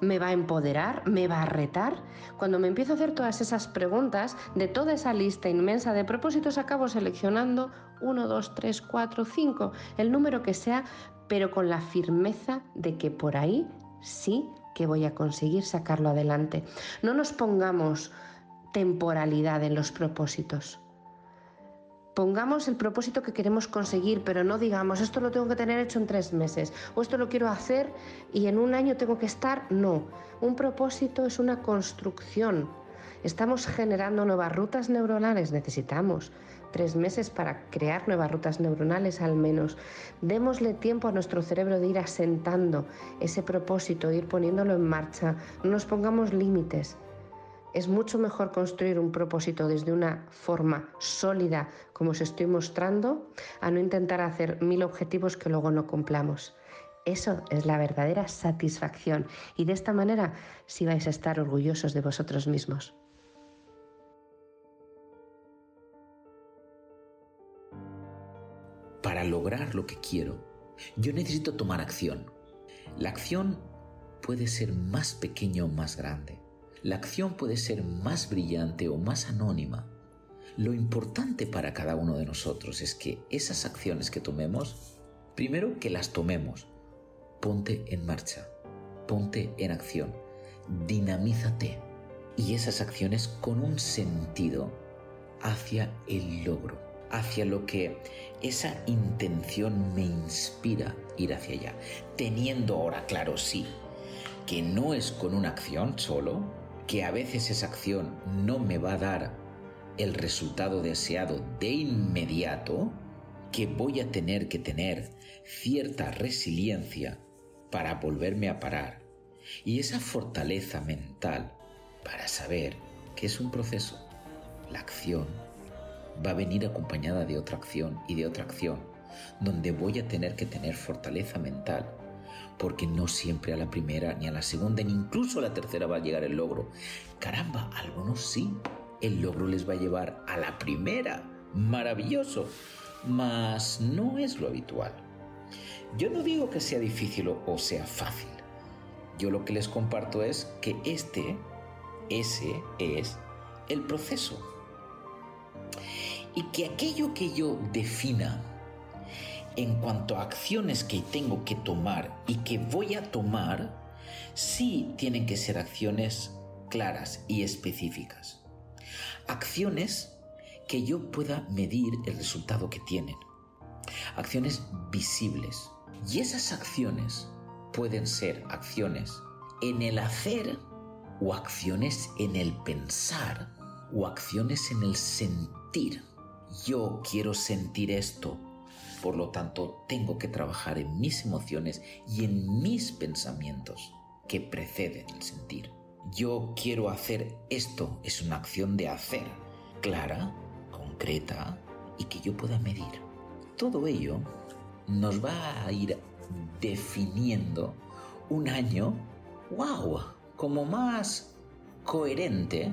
¿Me va a empoderar? ¿Me va a retar? Cuando me empiezo a hacer todas esas preguntas, de toda esa lista inmensa de propósitos acabo seleccionando uno, dos, tres, cuatro, cinco, el número que sea, pero con la firmeza de que por ahí sí que voy a conseguir sacarlo adelante. No nos pongamos temporalidad en los propósitos. Pongamos el propósito que queremos conseguir, pero no digamos esto lo tengo que tener hecho en tres meses o esto lo quiero hacer y en un año tengo que estar. No, un propósito es una construcción. Estamos generando nuevas rutas neuronales, necesitamos tres meses para crear nuevas rutas neuronales al menos. Démosle tiempo a nuestro cerebro de ir asentando ese propósito, de ir poniéndolo en marcha. No nos pongamos límites. Es mucho mejor construir un propósito desde una forma sólida, como os estoy mostrando, a no intentar hacer mil objetivos que luego no cumplamos. Eso es la verdadera satisfacción y de esta manera sí vais a estar orgullosos de vosotros mismos. Para lograr lo que quiero, yo necesito tomar acción. La acción puede ser más pequeña o más grande. La acción puede ser más brillante o más anónima. Lo importante para cada uno de nosotros es que esas acciones que tomemos, primero que las tomemos, ponte en marcha, ponte en acción, dinamízate y esas acciones con un sentido hacia el logro, hacia lo que esa intención me inspira ir hacia allá, teniendo ahora claro, sí, que no es con una acción solo, que a veces esa acción no me va a dar el resultado deseado de inmediato, que voy a tener que tener cierta resiliencia para volverme a parar y esa fortaleza mental para saber que es un proceso. La acción va a venir acompañada de otra acción y de otra acción, donde voy a tener que tener fortaleza mental porque no siempre a la primera, ni a la segunda, ni incluso a la tercera va a llegar el logro. Caramba, algunos sí. El logro les va a llevar a la primera. Maravilloso. Mas no es lo habitual. Yo no digo que sea difícil o sea fácil. Yo lo que les comparto es que este, ese es el proceso. Y que aquello que yo defina en cuanto a acciones que tengo que tomar y que voy a tomar, sí tienen que ser acciones claras y específicas. Acciones que yo pueda medir el resultado que tienen. Acciones visibles. Y esas acciones pueden ser acciones en el hacer o acciones en el pensar o acciones en el sentir. Yo quiero sentir esto por lo tanto, tengo que trabajar en mis emociones y en mis pensamientos que preceden el sentir. Yo quiero hacer esto, es una acción de hacer, clara, concreta y que yo pueda medir. Todo ello nos va a ir definiendo un año, wow, como más coherente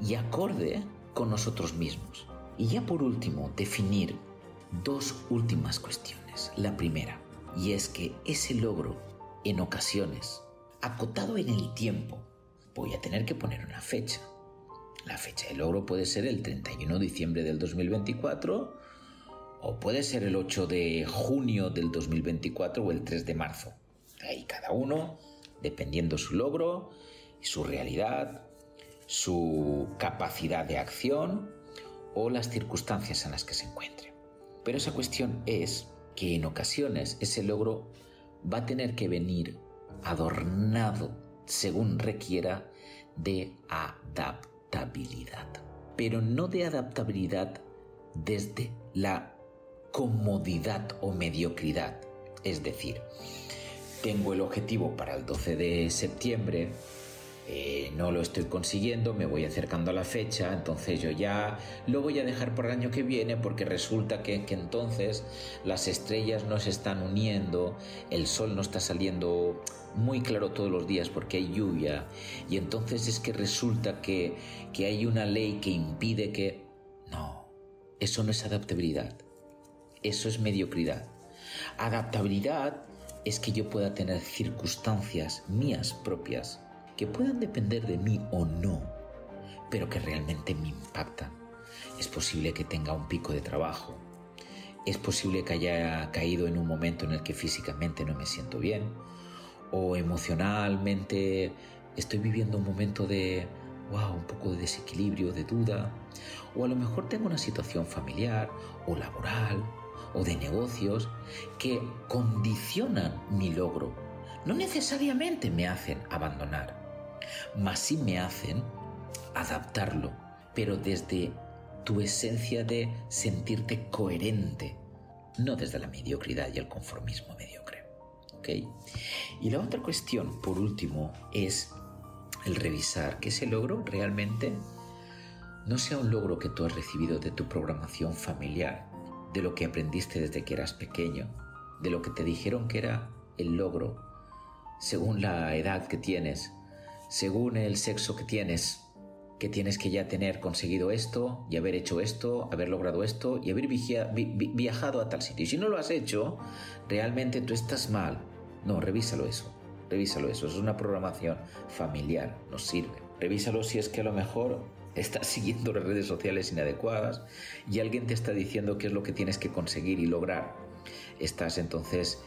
y acorde con nosotros mismos. Y ya por último, definir dos últimas cuestiones. La primera, y es que ese logro, en ocasiones, acotado en el tiempo, voy a tener que poner una fecha. La fecha de logro puede ser el 31 de diciembre del 2024 o puede ser el 8 de junio del 2024 o el 3 de marzo. Ahí cada uno, dependiendo su logro y su realidad, su capacidad de acción o las circunstancias en las que se encuentre. Pero esa cuestión es que en ocasiones ese logro va a tener que venir adornado según requiera de adaptabilidad. Pero no de adaptabilidad desde la comodidad o mediocridad. Es decir, tengo el objetivo para el 12 de septiembre, eh, no lo estoy consiguiendo, me voy acercando a la fecha, entonces yo ya lo voy a dejar por el año que viene porque resulta que, que entonces las estrellas no se están uniendo, el sol no está saliendo muy claro todos los días porque hay lluvia y entonces es que resulta que, que hay una ley que impide que... No, eso no es adaptabilidad, eso es mediocridad. Adaptabilidad es que yo pueda tener circunstancias mías propias que puedan depender de mí o no, pero que realmente me impactan. Es posible que tenga un pico de trabajo. Es posible que haya caído en un momento en el que físicamente no me siento bien. O emocionalmente estoy viviendo un momento de wow, un poco de desequilibrio, de duda, o a lo mejor tengo una situación familiar o laboral o de negocios que condicionan mi logro. No necesariamente me hacen abandonar, mas sí me hacen adaptarlo, pero desde tu esencia de sentirte coherente, no desde la mediocridad y el conformismo mediocre. ¿Ok? Y la otra cuestión, por último, es el revisar que ese logro realmente no sea un logro que tú has recibido de tu programación familiar, de lo que aprendiste desde que eras pequeño, de lo que te dijeron que era el logro, según la edad que tienes, según el sexo que tienes, que tienes que ya tener conseguido esto y haber hecho esto, haber logrado esto y haber viajado a tal sitio. Y si no lo has hecho, realmente tú estás mal. No, revísalo eso. Revísalo eso. Es una programación familiar. Nos sirve. Revísalo si es que a lo mejor estás siguiendo las redes sociales inadecuadas y alguien te está diciendo qué es lo que tienes que conseguir y lograr. Estás entonces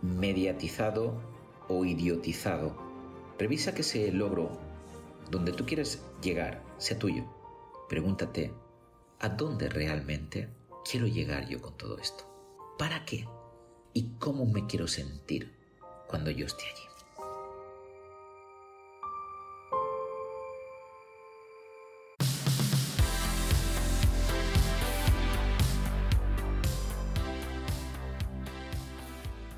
mediatizado o idiotizado. Revisa que ese logro donde tú quieres llegar sea tuyo. Pregúntate, ¿a dónde realmente quiero llegar yo con todo esto? ¿Para qué? ¿Y cómo me quiero sentir cuando yo esté allí?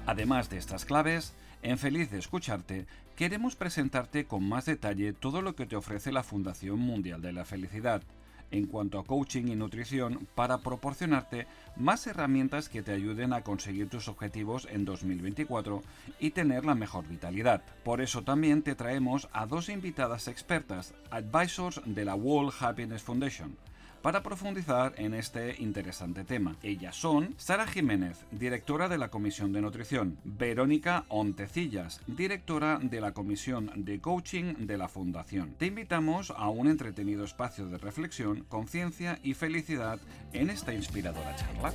Además de estas claves, en Feliz de Escucharte, queremos presentarte con más detalle todo lo que te ofrece la Fundación Mundial de la Felicidad en cuanto a coaching y nutrición para proporcionarte más herramientas que te ayuden a conseguir tus objetivos en 2024 y tener la mejor vitalidad. Por eso también te traemos a dos invitadas expertas, advisors de la World Happiness Foundation para profundizar en este interesante tema. Ellas son Sara Jiménez, directora de la Comisión de Nutrición, Verónica Ontecillas, directora de la Comisión de Coaching de la Fundación. Te invitamos a un entretenido espacio de reflexión, conciencia y felicidad en esta inspiradora charla.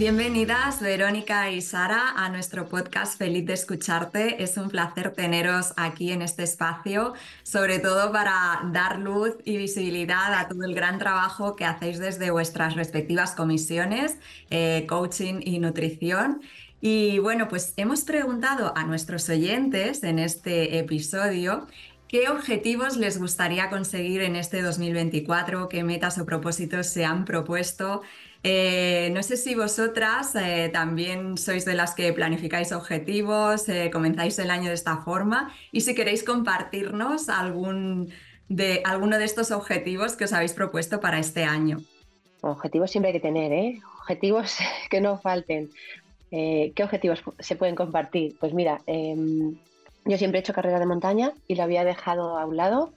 Bienvenidas Verónica y Sara a nuestro podcast Feliz de escucharte. Es un placer teneros aquí en este espacio, sobre todo para dar luz y visibilidad a todo el gran trabajo que hacéis desde vuestras respectivas comisiones, eh, coaching y nutrición. Y bueno, pues hemos preguntado a nuestros oyentes en este episodio ¿Qué objetivos les gustaría conseguir en este 2024? ¿Qué metas o propósitos se han propuesto? Eh, no sé si vosotras eh, también sois de las que planificáis objetivos, eh, comenzáis el año de esta forma y si queréis compartirnos algún de, alguno de estos objetivos que os habéis propuesto para este año. Objetivos siempre hay que tener, ¿eh? Objetivos que no falten. ¿Qué objetivos se pueden compartir? Pues mira, em, yo siempre he hecho carrera de montaña y lo había dejado a un lado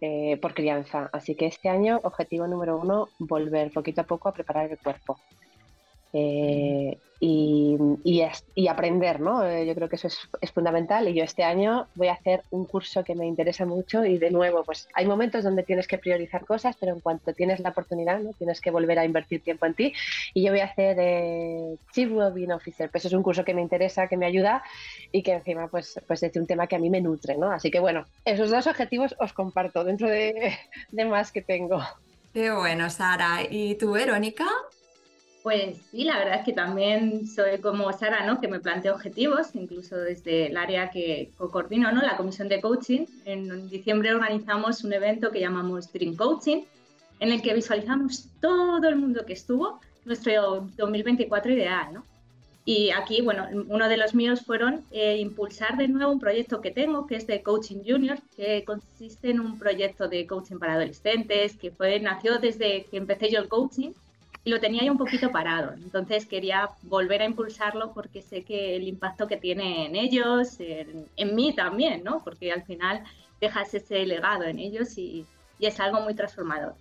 eh, por crianza. Así que este año, objetivo número uno, volver poquito a poco a preparar el cuerpo. Eh, y, y, aprender, ¿no? Eh, yo creo que eso es, fundamental y yo este año voy a hacer un curso que me interesa mucho y de nuevo, pues hay momentos donde tienes que priorizar cosas, pero en cuanto tienes la oportunidad, ¿no? Tienes que volver a invertir tiempo en ti y yo voy a hacer eh, Chief Wellbeing Officer, pues es un curso que me interesa, que me ayuda y que encima pues, pues es un tema que a mí me nutre, ¿no? Así que bueno, esos dos objetivos os comparto dentro de, de más que tengo. Qué bueno, Sara. ¿Y tú, Verónica? Pues sí, la verdad es que también soy como Sara, ¿no? Que me planteo objetivos, incluso desde el área que coordino, ¿no? La comisión de coaching. En diciembre organizamos un evento que llamamos Dream Coaching, en el que visualizamos todo el mundo que estuvo, nuestro 2024 ideal, ¿no? Y aquí, bueno, uno de los míos fueron eh, impulsar de nuevo un proyecto que tengo, que es de Coaching Junior, que consiste en un proyecto de coaching para adolescentes, que fue, nació desde que empecé yo el coaching lo tenía ahí un poquito parado. Entonces quería volver a impulsarlo porque sé que el impacto que tiene en ellos, en, mí también, ¿no? Porque al final dejas ese legado en ellos y, y es algo muy transformador.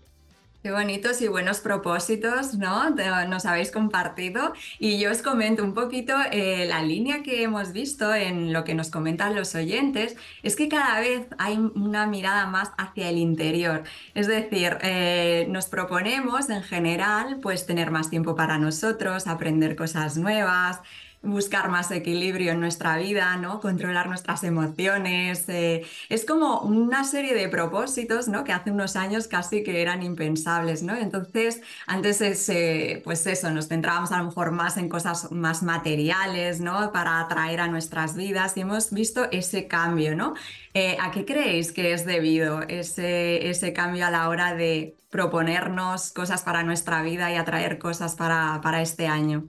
Qué bonitos y buenos propósitos, ¿no? Nos habéis compartido. Y yo os comento un poquito eh, la línea que hemos visto en lo que nos comentan los oyentes, es que cada vez hay una mirada más hacia el interior. Es decir, eh, nos proponemos en general pues tener más tiempo para nosotros, aprender cosas nuevas, buscar más equilibrio en nuestra vida, ¿no? Controlar nuestras emociones. Eh, es como una serie de propósitos, ¿no? Que hace unos años casi que eran impensables, ¿no? Entonces, antes ese, pues eso, nos centrábamos a lo mejor más en cosas más materiales, ¿no? Para atraer a nuestras vidas y hemos visto ese cambio, ¿no? Eh, ¿A qué creéis que es debido ese, ese cambio a la hora de proponernos cosas para nuestra vida y atraer cosas para, para este año?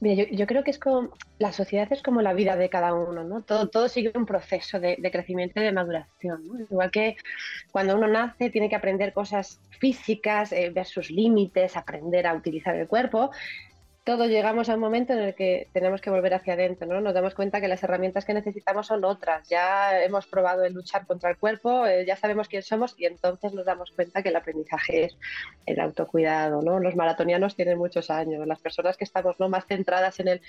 Yo, creo que es como, la sociedad es como la vida de cada uno, ¿no? Todo, todo sigue un proceso de, crecimiento y de maduración, Igual que cuando uno nace tiene que aprender cosas físicas, eh, ver sus límites, aprender a utilizar el cuerpo, todos llegamos a un momento en el que tenemos que volver hacia adentro, ¿no? Nos damos cuenta que las herramientas que necesitamos son otras. Ya hemos probado el luchar contra el cuerpo, eh, ya sabemos quién somos y entonces nos damos cuenta que el aprendizaje es el autocuidado, ¿no? Los maratonianos tienen muchos años, las personas que estamos ¿no? más centradas en el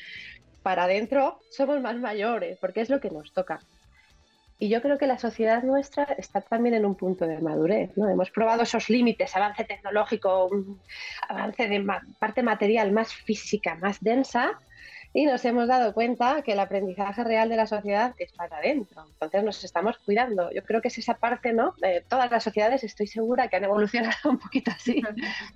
para adentro somos más mayores, porque es lo que nos toca. Y yo creo que la sociedad nuestra está también en un punto de madurez. ¿no? Hemos probado esos límites, avance tecnológico, avance de parte material más física, más densa, y nos hemos dado cuenta que el aprendizaje real de la sociedad es para adentro. Entonces nos estamos cuidando. Yo creo que es esa parte, ¿no? Todas las sociedades estoy segura que han evolucionado un poquito así.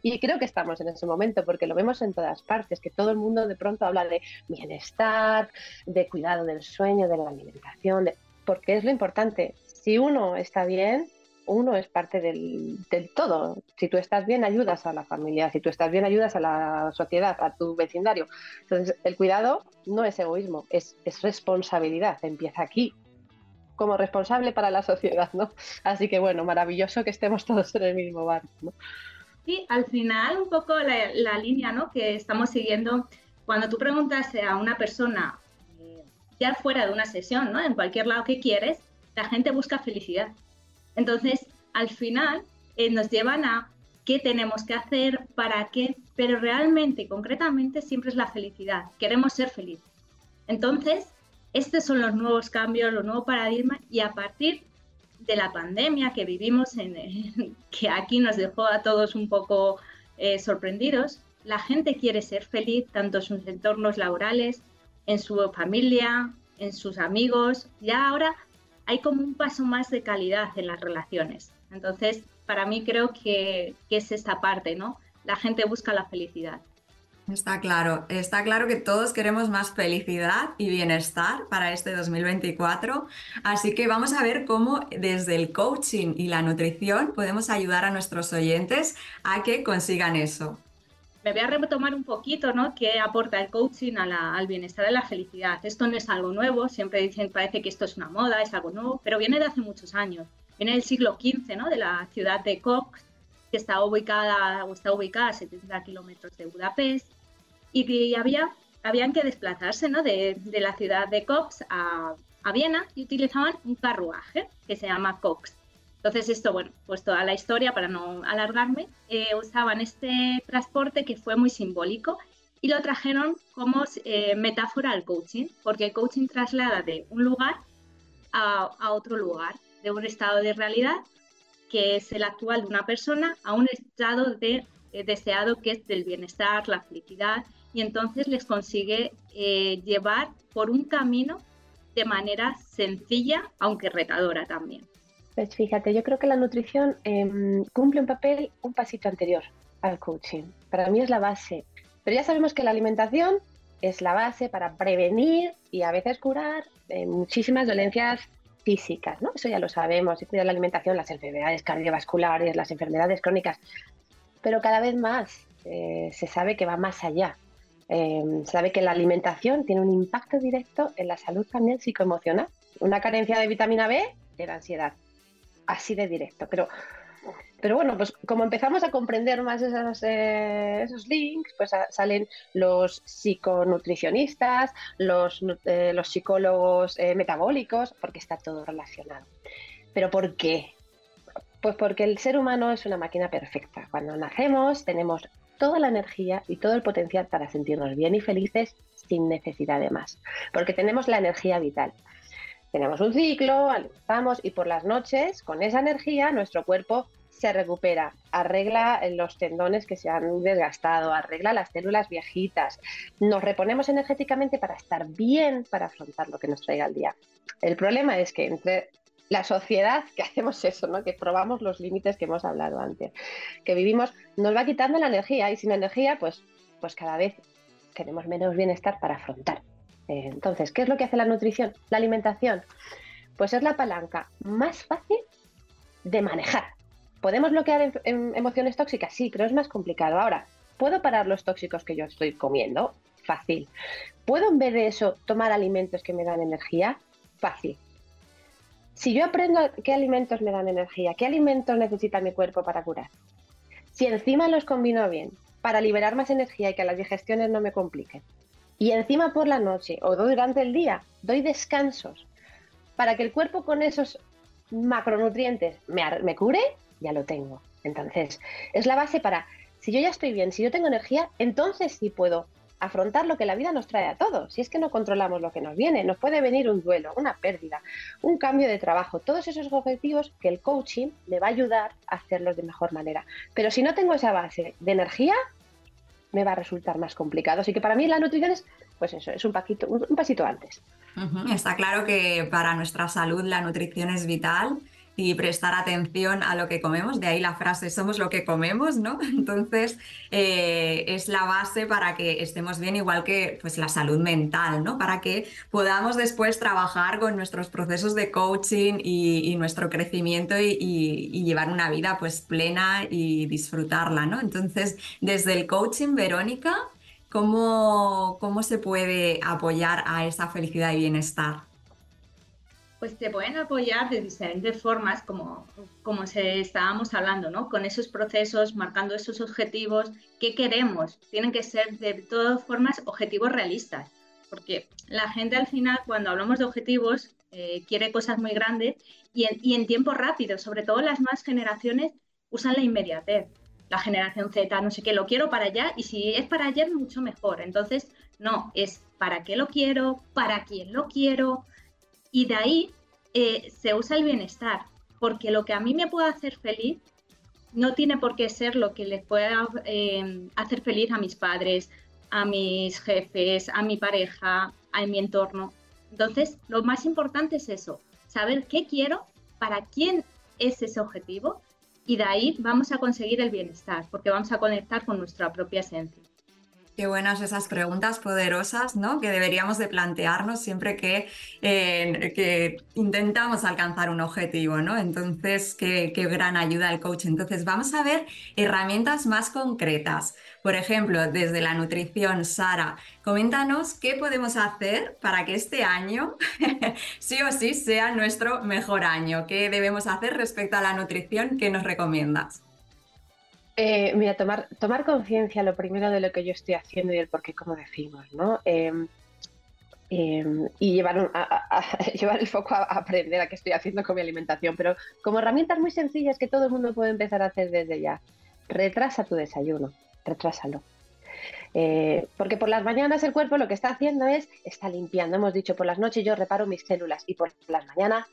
Y creo que estamos en ese momento porque lo vemos en todas partes, que todo el mundo de pronto habla de bienestar, de cuidado del sueño, de la alimentación, de porque es lo importante. Si uno está bien, uno es parte del, todo. Si tú estás bien, ayudas a la familia. Si tú estás bien, ayudas a la sociedad, a tu vecindario. Entonces, el cuidado no es egoísmo, es, responsabilidad. Empieza aquí, como responsable para la sociedad, ¿no? Así que bueno, maravilloso que estemos todos en el mismo barco, ¿no? Sí, al final un poco la, la línea, ¿no? Que estamos siguiendo. Cuando tú preguntas a una persona fuera de una sesión, ¿no? En cualquier lado que quieres, la gente busca felicidad. Entonces, al final, eh, nos llevan a qué tenemos que hacer, para qué, pero realmente, concretamente, siempre es la felicidad. Queremos ser felices. Entonces, estos son los nuevos cambios, los nuevos paradigmas y a partir de la pandemia que vivimos, en, que aquí nos dejó a todos un poco eh, sorprendidos, la gente quiere ser feliz tanto en sus entornos laborales, en su familia, en sus amigos. Ya ahora hay como un paso más de calidad en las relaciones. Entonces, para mí creo que, es esta parte, ¿no? La gente busca la felicidad. Está claro, está claro que todos queremos más felicidad y bienestar para este 2024, así que vamos a ver cómo desde el coaching y la nutrición podemos ayudar a nuestros oyentes a que consigan eso me voy a retomar un poquito, ¿no? ¿Qué aporta el coaching al bienestar y la felicidad? Esto no es algo nuevo, siempre dicen, parece que esto es una moda, es algo nuevo, pero viene de hace muchos años. Viene del siglo XV, ¿no? De la ciudad de Cox, que está ubicada, está ubicada a 70 kilómetros de Budapest, y, había, habían que desplazarse, ¿no? De, la ciudad de Cox a, a Viena y utilizaban un carruaje que se llama Cox entonces esto, bueno, pues toda la historia, para no alargarme, eh, usaban este transporte que fue muy simbólico y lo trajeron como eh, metáfora al coaching, porque el coaching traslada de un lugar a, otro lugar, de un estado de realidad que es el actual de una persona a un estado de eh, deseado que es del bienestar, la felicidad, y entonces les consigue llevar por un camino de manera sencilla, aunque retadora también. Pues fíjate, yo creo que la nutrición em, cumple un papel un pasito anterior al coaching. Para mí es la base. Pero ya sabemos que la alimentación es la base para prevenir y a veces curar eh, muchísimas dolencias físicas, ¿no? Eso ya lo sabemos, y cuidar la alimentación, las enfermedades cardiovasculares, las enfermedades crónicas. Pero cada vez más eh, se sabe que va más allá. Em, se sabe que la alimentación tiene un impacto directo en la salud también psicoemocional. Una carencia de vitamina B de la ansiedad así de directo. Pero, pero bueno, pues como empezamos a comprender más esos, eh, esos links, pues salen los psiconutricionistas, los, eh, los psicólogos eh, metabólicos, porque está todo relacionado. Pero ¿por qué? Pues porque el ser humano es una máquina perfecta. Cuando nacemos tenemos toda la energía y todo el potencial para sentirnos bien y felices sin necesidad de más, porque tenemos la energía vital. Tenemos un ciclo, alimentamos y por las noches, con esa energía, nuestro cuerpo se recupera, arregla los tendones que se han desgastado, arregla las células viejitas, nos reponemos energéticamente para estar bien, para afrontar lo que nos traiga el día. El problema es que entre la sociedad que hacemos eso, ¿no? que probamos los límites que hemos hablado antes, que vivimos, nos va quitando la energía y sin energía, pues, pues cada vez tenemos menos bienestar para afrontar eh, entonces, ¿qué es lo que hace la nutrición? La alimentación. Pues es la palanca más fácil de manejar. ¿Podemos bloquear emociones tóxicas? Sí, pero es más complicado. Ahora, ¿puedo parar los tóxicos que yo estoy comiendo? Fácil. ¿Puedo en vez de eso tomar alimentos que me dan energía? Fácil. Si yo aprendo qué alimentos me dan energía, qué alimentos necesita mi cuerpo para curar, si encima los combino bien para liberar más energía y que las digestiones no me compliquen, y encima por la noche o durante el día doy descansos para que el cuerpo con esos macronutrientes me, me cure, ya lo tengo. Entonces, es la base para, si yo ya estoy bien, si yo tengo energía, entonces sí puedo afrontar lo que la vida nos trae a todos. Si es que no controlamos lo que nos viene, nos puede venir un duelo, una pérdida, un cambio de trabajo, todos esos objetivos que el coaching me va a ayudar a hacerlos de mejor manera. Pero si no tengo esa base de energía, me va a resultar más complicado. Así que para mí la nutrición es, pues eso, es un, paquito, un, pasito antes. Está claro que para nuestra salud la nutrición es vital y prestar atención a lo que comemos, de ahí la frase somos lo que comemos, ¿no? Entonces eh, es la base para que estemos bien, igual que pues la salud mental, ¿no? Para que podamos después trabajar con nuestros procesos de coaching y, nuestro crecimiento y, llevar una vida pues plena y disfrutarla, ¿no? Entonces, desde el coaching, Verónica, ¿cómo, cómo se puede apoyar a esa felicidad y bienestar? Pues te pueden apoyar de diferentes formas, como, como se estábamos hablando, ¿no? Con esos procesos, marcando esos objetivos, ¿qué queremos? Tienen que ser de todas formas objetivos realistas, porque la gente al final, cuando hablamos de objetivos, eh, quiere cosas muy grandes y en, y en tiempo rápido, sobre todo las nuevas generaciones usan la inmediatez. La generación Z, no sé qué, lo quiero para allá y si es para ayer, mucho mejor. Entonces, no, es para qué lo quiero, para quién lo quiero, y de ahí eh, se usa el bienestar, porque lo que a mí me puede hacer feliz no tiene por qué ser lo que les pueda eh, hacer feliz a mis padres, a mis jefes, a mi pareja, a mi entorno. Entonces, lo más importante es eso, saber qué quiero, para quién es ese objetivo y de ahí vamos a conseguir el bienestar, porque vamos a conectar con nuestra propia esencia. Qué buenas esas preguntas poderosas, ¿no? Que deberíamos de plantearnos siempre que, que intentamos alcanzar un objetivo, ¿no? Entonces, qué, qué, gran ayuda el coach. Entonces, vamos a ver herramientas más concretas. Por ejemplo, desde la nutrición, Sara, coméntanos qué podemos hacer para que este año sí o sí sea nuestro mejor año. ¿Qué debemos hacer respecto a la nutrición? ¿Qué nos recomiendas? Eh, mira, tomar, tomar conciencia lo primero de lo que yo estoy haciendo y el por qué, como decimos, ¿no? Em, em, y llevar, llevar el foco a, aprender a qué estoy haciendo con mi alimentación, pero como herramientas muy sencillas que todo el mundo puede empezar a hacer desde ya. Retrasa tu desayuno, retrásalo. Eh, porque por las mañanas el cuerpo lo que está haciendo es, está limpiando. Hemos dicho, por las noches yo reparo mis células y por las mañanas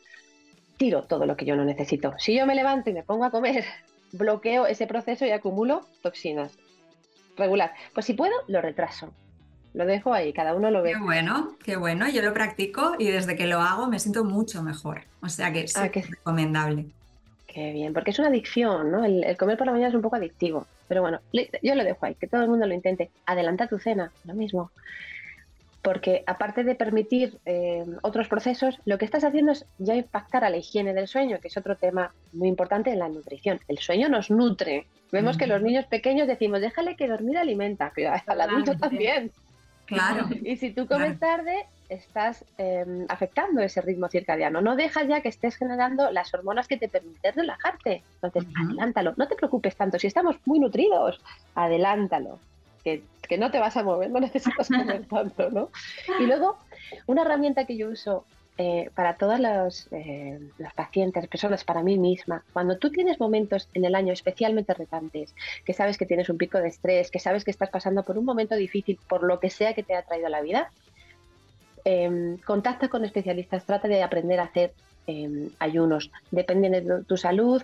tiro todo lo que yo no necesito. Si yo me levanto y me pongo a comer bloqueo ese proceso y acumulo toxinas. Regular. Pues si puedo, lo retraso. Lo dejo ahí, cada uno lo ve. Qué bueno, qué bueno. Yo lo practico y desde que lo hago me siento mucho mejor. O sea que ah, es recomendable. Qué bien, porque es una adicción, ¿no? El, el, comer por la mañana es un poco adictivo. Pero bueno, yo lo dejo ahí, que todo el mundo lo intente. Adelanta tu cena, lo mismo porque aparte de permitir eh, otros procesos, lo que estás haciendo es ya impactar a la higiene del sueño, que es otro tema muy importante en la nutrición. El sueño nos nutre. Vemos que los niños pequeños decimos, déjale que dormir alimenta, pero al adulto también. Claro. y si tú comes tarde, estás em, afectando ese ritmo circadiano. No dejas ya que estés generando las hormonas que te permiten relajarte. Entonces, adelántalo. No te preocupes tanto. Si estamos muy nutridos, adelántalo que, no te vas a mover, no necesitas comer tanto, ¿no? Y luego, una herramienta que yo uso eh, para todos los, eh, los, pacientes, personas, para mí misma, cuando tú tienes momentos en el año especialmente retantes, que sabes que tienes un pico de estrés, que sabes que estás pasando por un momento difícil, por lo que sea que te ha traído la vida, em, contacta con especialistas, trata de aprender a hacer em, ayunos, depende de tu salud,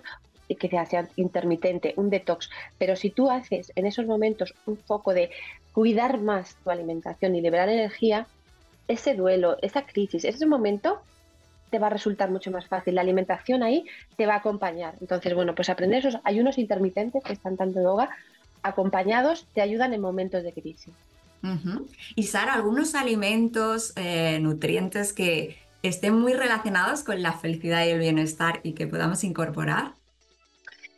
que sea intermitente, un detox, pero si tú haces en esos momentos un foco de cuidar más tu alimentación y liberar energía, ese duelo, esa crisis, ese momento te va a resultar mucho más fácil. La alimentación ahí te va a acompañar. Entonces, bueno, pues aprender esos ayunos intermitentes que están tanto en yoga, acompañados, te ayudan en momentos de crisis. Y Sara, algunos alimentos, eh, nutrientes que estén muy relacionados con la felicidad y el bienestar y que podamos incorporar.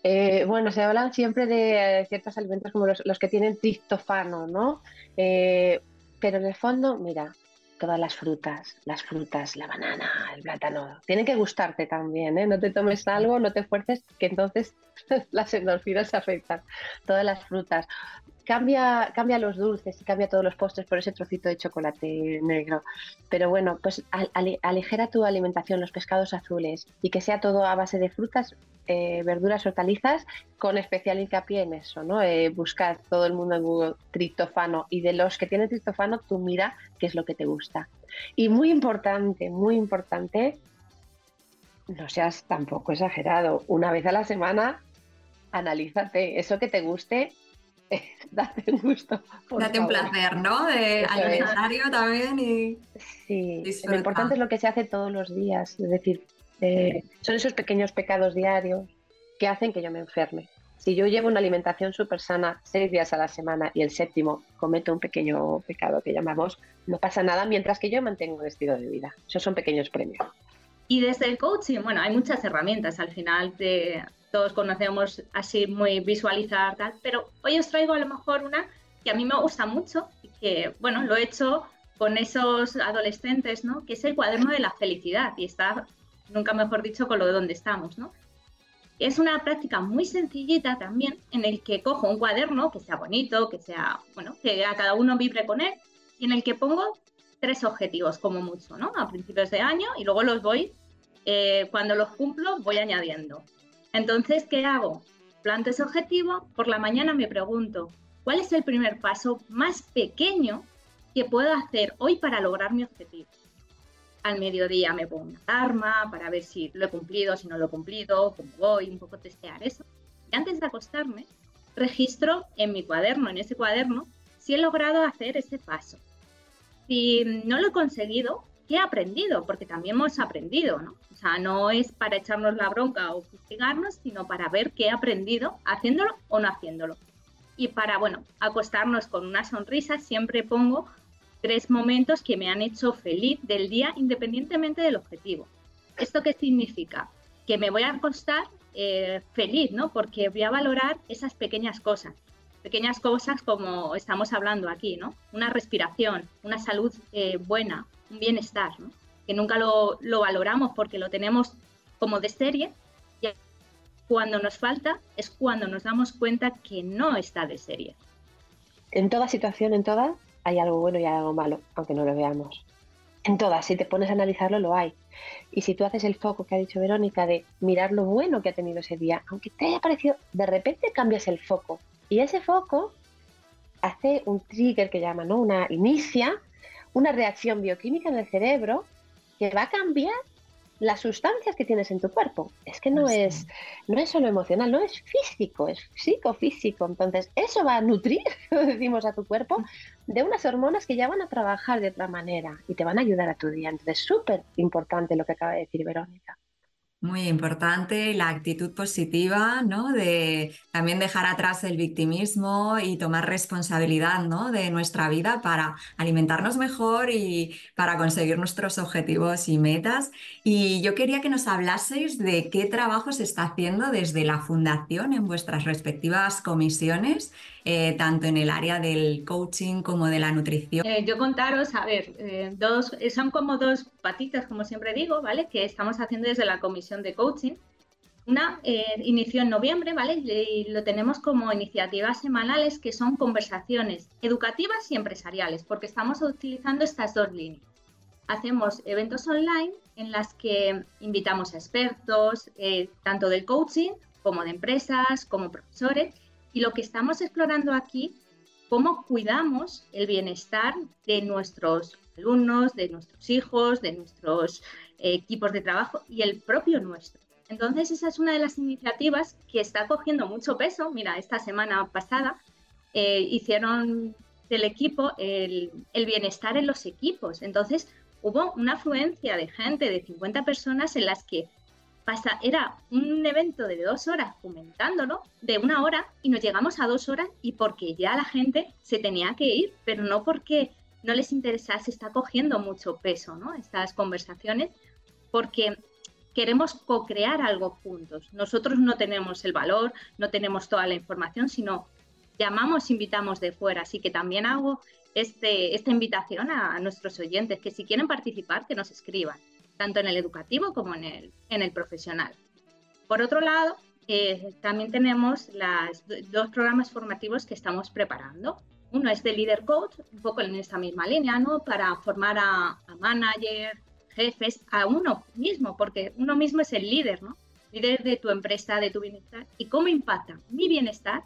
Eh, bueno, se hablan siempre de ciertos alimentos como los, que tienen triptofano, ¿no? Eh, pero en el fondo, mira, todas las frutas, las frutas, la banana, el plátano, tienen que gustarte también, ¿eh? No te tomes algo, no te fuerces, que entonces las endorfinas se afectan. Todas las frutas. Cambia, cambia los dulces y cambia todos los postres por ese trocito de chocolate negro. Pero bueno, pues aligera tu alimentación, los pescados azules y que sea todo a base de frutas, eh, verduras, hortalizas, con especial hincapié en eso, ¿no? Eh, buscar todo el mundo en Google triptofano y de los que tienen triptofano, tú mira qué es lo que te gusta. Y muy importante, muy importante, no seas tampoco exagerado. Una vez a la semana, analízate eso que te guste date un gusto. Date un placer, ¿no? De alimentario también y. Sí, lo importante es lo que se hace todos los días. Es decir, eh, son esos pequeños pecados diarios que hacen que yo me enferme. Si yo llevo una alimentación súper sana seis días a la semana y el séptimo cometo un pequeño pecado que llamamos, no pasa nada mientras que yo mantengo un estilo de vida. Esos son pequeños premios. Y desde el coaching, bueno, hay muchas herramientas al final de, todos conocemos así muy visualizar tal, pero hoy os traigo a lo mejor una que a mí me gusta mucho y que, bueno, lo he hecho con esos adolescentes, ¿no? Que es el cuaderno de la felicidad y está, nunca mejor dicho, con lo de donde estamos, ¿no? Es una práctica muy sencillita también en el que cojo un cuaderno que sea bonito, que sea, bueno, que a cada uno vibre con él y en el que pongo tres objetivos como mucho, ¿no? A principios de año y luego los voy, eh, cuando los cumplo, voy añadiendo. Entonces, ¿qué hago? Planto ese objetivo, por la mañana me pregunto, ¿cuál es el primer paso más pequeño que puedo hacer hoy para lograr mi objetivo? Al mediodía me pongo una alarma para ver si lo he cumplido, si no lo he cumplido, cómo voy, un poco testear eso. Y antes de acostarme, registro en mi cuaderno, en ese cuaderno, si he logrado hacer ese paso. Si no lo he conseguido, ¿qué he aprendido? Porque también hemos aprendido, ¿no? O sea, no es para echarnos la bronca o fustigarnos, sino para ver qué he aprendido haciéndolo o no haciéndolo. Y para, bueno, acostarnos con una sonrisa, siempre pongo tres momentos que me han hecho feliz del día independientemente del objetivo. ¿Esto qué significa? Que me voy a acostar eh, feliz, ¿no? Porque voy a valorar esas pequeñas cosas. Pequeñas cosas como estamos hablando aquí, ¿no? Una respiración, una salud eh, buena, un bienestar, que nunca lo, valoramos porque lo tenemos como de serie y cuando nos falta es cuando nos damos cuenta que no está de serie. En toda situación, en toda, hay algo bueno y hay algo malo, aunque no lo veamos. En todas, si te pones a analizarlo, lo hay. Y si tú haces el foco que ha dicho Verónica de mirar lo bueno que ha tenido ese día, aunque te haya parecido, de repente cambias el foco. Y ese foco hace un trigger que llama, ¿no? Una inicia una reacción bioquímica en el cerebro que va a cambiar las sustancias que tienes en tu cuerpo. Es que no es, no es solo emocional, no es físico, es psicofísico. Entonces, eso va a nutrir, decimos, a tu cuerpo de unas hormonas que ya van a trabajar de otra manera y te van a ayudar a tu día. Entonces, súper importante lo que acaba de decir Verónica. Muy importante la actitud positiva, ¿no? De también dejar atrás el victimismo y tomar responsabilidad, ¿no? De nuestra vida para alimentarnos mejor y para conseguir nuestros objetivos y metas. Y yo quería que nos hablaseis de qué trabajo se está haciendo desde la fundación en vuestras respectivas comisiones eh, tanto en el área del coaching como de la nutrición? Eh, yo contaros, a ver, eh, dos, son como dos patitas, como siempre digo, ¿vale? Que estamos haciendo desde la comisión de coaching. Una inició en noviembre, ¿vale? Y lo tenemos como iniciativas semanales que son conversaciones educativas y empresariales, porque estamos utilizando estas dos líneas. hacemos eventos online en las que invitamos a expertos, eh, tanto del coaching como de empresas, como profesores, y lo que estamos explorando aquí, cómo cuidamos el bienestar de nuestros alumnos, de nuestros hijos, de nuestros eh, equipos de trabajo y el propio nuestro. Entonces, esa es una de las iniciativas que está cogiendo mucho peso. Mira, esta semana pasada eh, hicieron del equipo el, el, bienestar en los equipos. Entonces, hubo una afluencia de gente, de 50 personas, en las que era un evento de dos horas comentándolo, de una hora, y nos llegamos a dos horas y porque ya la gente se tenía que ir, pero no porque no les interesase, está cogiendo mucho peso, ¿no? Estas conversaciones, porque queremos co-crear algo juntos. Nosotros no tenemos el valor, no tenemos toda la información, sino llamamos, invitamos de fuera. Así que también hago este, esta invitación a, nuestros oyentes, que si quieren participar, que nos escriban, tanto en el educativo como en el, en el profesional. Por otro lado, eh, también tenemos las dos programas formativos que estamos preparando. Uno es de Leader Coach, un poco en esta misma línea, ¿no? Para formar a, a manager, jefes, a uno mismo, porque uno mismo es el líder, ¿no? Líder de tu empresa, de tu bienestar. ¿Y cómo impacta mi bienestar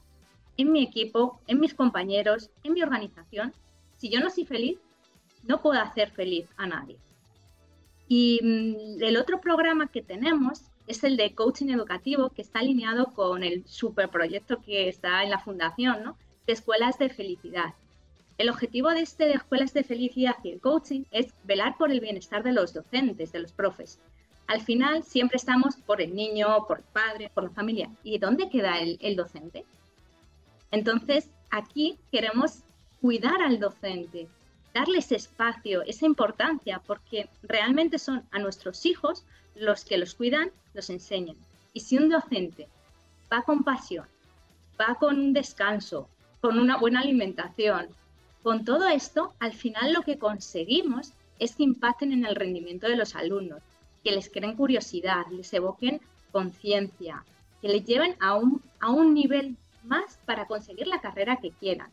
en mi equipo, en mis compañeros, en mi organización? Si yo no soy feliz, no puedo hacer feliz a nadie. Y mm, el otro programa que tenemos es el de coaching educativo, que está alineado con el superproyecto que está en la fundación, ¿no? De escuelas de felicidad. El objetivo de este de Escuelas de Felicidad y el coaching es velar por el bienestar de los docentes, de los profes. Al final siempre estamos por el niño, por el padre, por la familia. ¿Y dónde queda el, el docente? Entonces, aquí queremos cuidar al docente, darles espacio, esa importancia, porque realmente son a nuestros hijos los que los cuidan, los enseñan. Y si un docente va con pasión, va con descanso, con una buena alimentación, con todo esto, al final lo que conseguimos es que impacten en el rendimiento de los alumnos, que les creen curiosidad, les evoquen conciencia, que les lleven a un, a un nivel más para conseguir la carrera que quieran.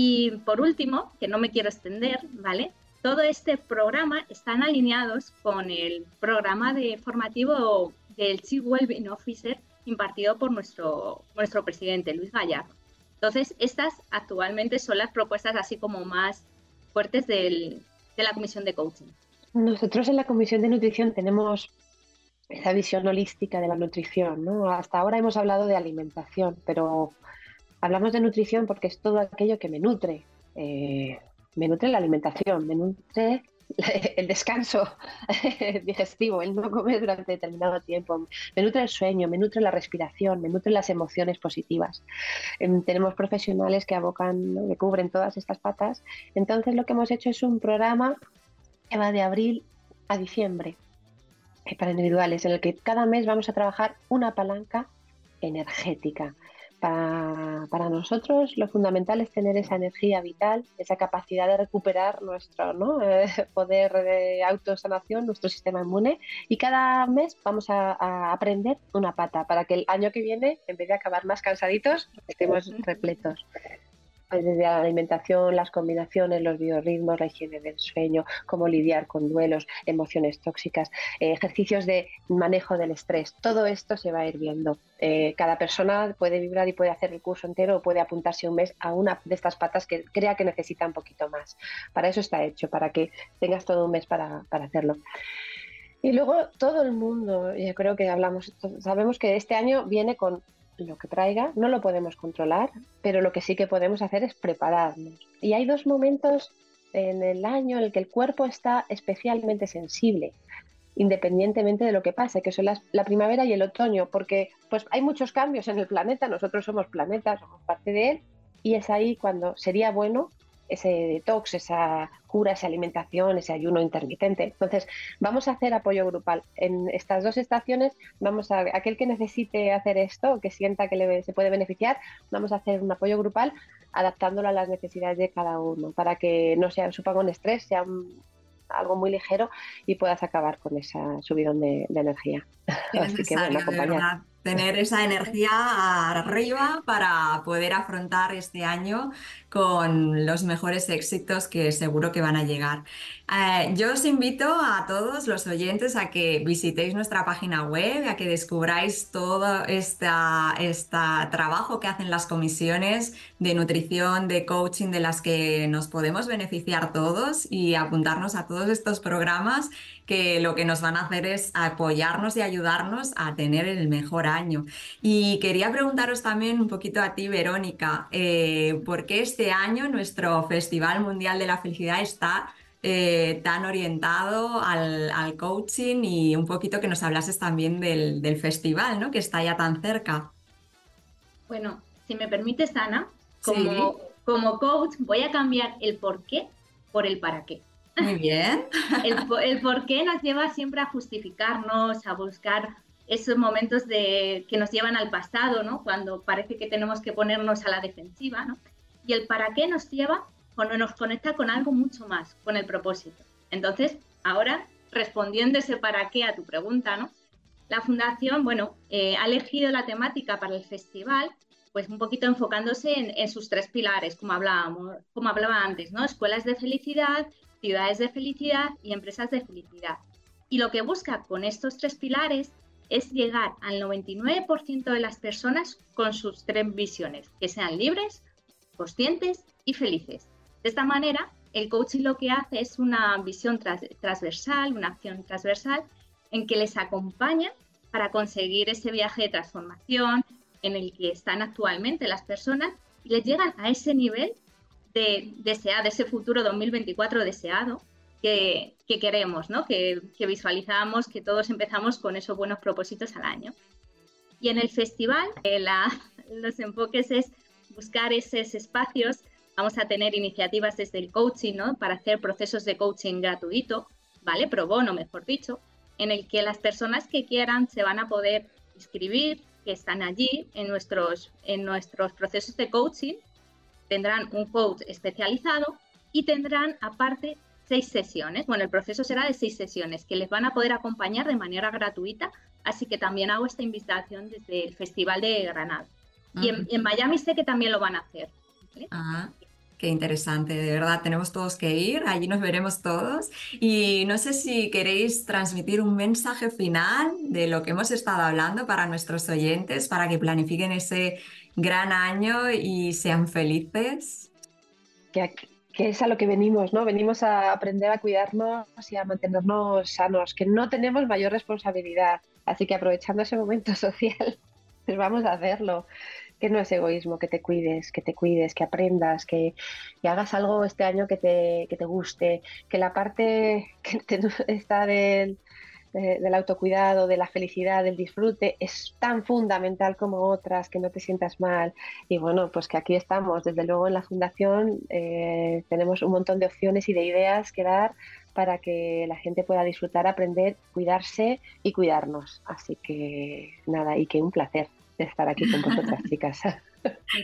Y por último, que no me quiero extender, ¿vale? Todo este programa están alineados con el programa de formativo del Chief Wellbeing Officer impartido por nuestro, nuestro presidente, Luis Gallardo. Entonces, estas actualmente son las propuestas así como más fuertes de la Comisión de Coaching. Nosotros en la Comisión de Nutrición tenemos esa visión holística de la nutrición. ¿no? Hasta ahora hemos hablado de alimentación, pero hablamos de nutrición porque es todo aquello que me nutre. Eh, me nutre la alimentación, me nutre el descanso digestivo, el no comer durante determinado tiempo, me nutre el sueño, me nutre la respiración, me nutre las emociones positivas. Em, tenemos profesionales que abocan, que cubren todas estas patas. Entonces lo que hemos hecho es un programa que va de abril a diciembre eh, para individuales, en el que cada mes vamos a trabajar una palanca energética. Para, nosotros lo fundamental es tener esa energía vital, esa capacidad de recuperar nuestro eh, poder de autosanación, nuestro sistema inmune y cada mes vamos a, a, aprender una pata para que el año que viene, en vez de acabar más cansaditos, estemos repletos desde la alimentación, las combinaciones, los biorritmos, la higiene del sueño, cómo lidiar con duelos, emociones tóxicas, eh, ejercicios de manejo del estrés. Todo esto se va a ir viendo. Eh, cada persona puede vibrar y puede hacer el curso entero o puede apuntarse un mes a una de estas patas que crea que necesita un poquito más. Para eso está hecho, para que tengas todo un mes para, para hacerlo. Y luego todo el mundo, yo creo que hablamos, sabemos que este año viene con lo que traiga, no lo podemos controlar, pero lo que sí que podemos hacer es prepararnos. Y hay dos momentos en el año en el que el cuerpo está especialmente sensible, independientemente de lo que pase, que son la primavera y el otoño, porque pues hay muchos cambios en el planeta, nosotros somos planetas, somos parte de él, y es ahí cuando sería bueno ese detox, esa cura, esa alimentación, ese ayuno intermitente. Entonces, vamos a hacer apoyo grupal. En estas dos estaciones, vamos a, aquel que necesite hacer esto, que sienta que le, se puede beneficiar, vamos a hacer un apoyo grupal adaptándolo a las necesidades de cada uno, para que no sea, suponga un estrés, sea algo muy ligero y puedas acabar con esa subidón de, energía. Así que bueno, acompañar tener esa energía arriba para poder afrontar este año con los mejores éxitos que seguro que van a llegar. Eh, yo os invito a todos los oyentes a que visitéis nuestra página web, a que descubráis todo este trabajo que hacen las comisiones de nutrición, de coaching, de las que nos podemos beneficiar todos y apuntarnos a todos estos programas que lo que nos van a hacer es apoyarnos y ayudarnos a tener el mejor año. Y quería preguntaros también un poquito a ti, Verónica, eh, ¿por qué este año nuestro Festival Mundial de la Felicidad está eh, tan orientado al, coaching y un poquito que nos hablases también del, festival, ¿no? Que está ya tan cerca. Bueno, si me permites, Ana, como, como coach voy a cambiar el por qué por el para qué. Muy bien. El, por qué nos lleva siempre a justificarnos, a buscar esos momentos de, que nos llevan al pasado, ¿no? Cuando parece que tenemos que ponernos a la defensiva, ¿no? Y el para qué nos lleva cuando nos conecta con algo mucho más, con el propósito. Entonces, ahora, respondiendo ese para qué a tu pregunta, ¿no? La fundación, bueno, eh, ha elegido la temática para el festival, pues un poquito enfocándose en, en, sus tres pilares, como hablábamos, como hablaba antes, ¿no? Escuelas de felicidad, ciudades de felicidad y empresas de felicidad. Y lo que busca con estos tres pilares es llegar al 99% de las personas con sus tres visiones, que sean libres, conscientes y felices. De esta manera, el coaching lo que hace es una visión transversal, una acción transversal, en que les acompaña para conseguir ese viaje de transformación en el que están actualmente las personas y les llegan a ese nivel de deseado, ese futuro 2024 deseado que, queremos, ¿no? que, visualizamos, que todos empezamos con esos buenos propósitos al año. Y en el festival, eh, los enfoques es buscar esos espacios. Vamos a tener iniciativas desde el coaching, ¿no? Para hacer procesos de coaching gratuito, ¿vale? Pro bono, mejor dicho, en el que las personas que quieran se van a poder inscribir, que están allí en nuestros, en nuestros procesos de coaching tendrán un coach especializado y tendrán aparte seis sesiones. Bueno, el proceso será de seis sesiones que les van a poder acompañar de manera gratuita, así que también hago esta invitación desde el Festival de Granada. Y en, Miami sé que también lo van a hacer. Ah, qué interesante, de verdad, tenemos todos que ir, allí nos veremos todos. Y no sé si queréis transmitir un mensaje final de lo que hemos estado hablando para nuestros oyentes, para que planifiquen ese gran año y sean felices. Que, es a lo que venimos, ¿no? Venimos a aprender a cuidarnos y a mantenernos sanos, que no tenemos mayor responsabilidad. Así que aprovechando ese momento social, pues vamos a hacerlo. Que no es egoísmo, que te cuides, que te cuides, que aprendas, que, hagas algo este año que te, que te guste, que la parte que está del, del autocuidado, de la felicidad, del disfrute, es tan fundamental como otras, que no te sientas mal. Y bueno, pues que aquí estamos, desde luego en la Fundación eh, tenemos un montón de opciones y de ideas que dar para que la gente pueda disfrutar, aprender, cuidarse y cuidarnos. Así que nada, y que un placer estar aquí con vosotras, chicas.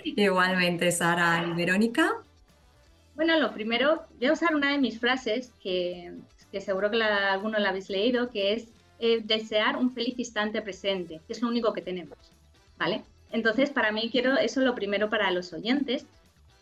Igualmente, Sara y Verónica. Bueno, lo primero, voy a usar una de mis frases que que seguro que la, alguno la habéis leído, que es eh, desear un feliz instante presente, que es lo único que tenemos, ¿vale? Entonces, para mí quiero eso lo primero para los oyentes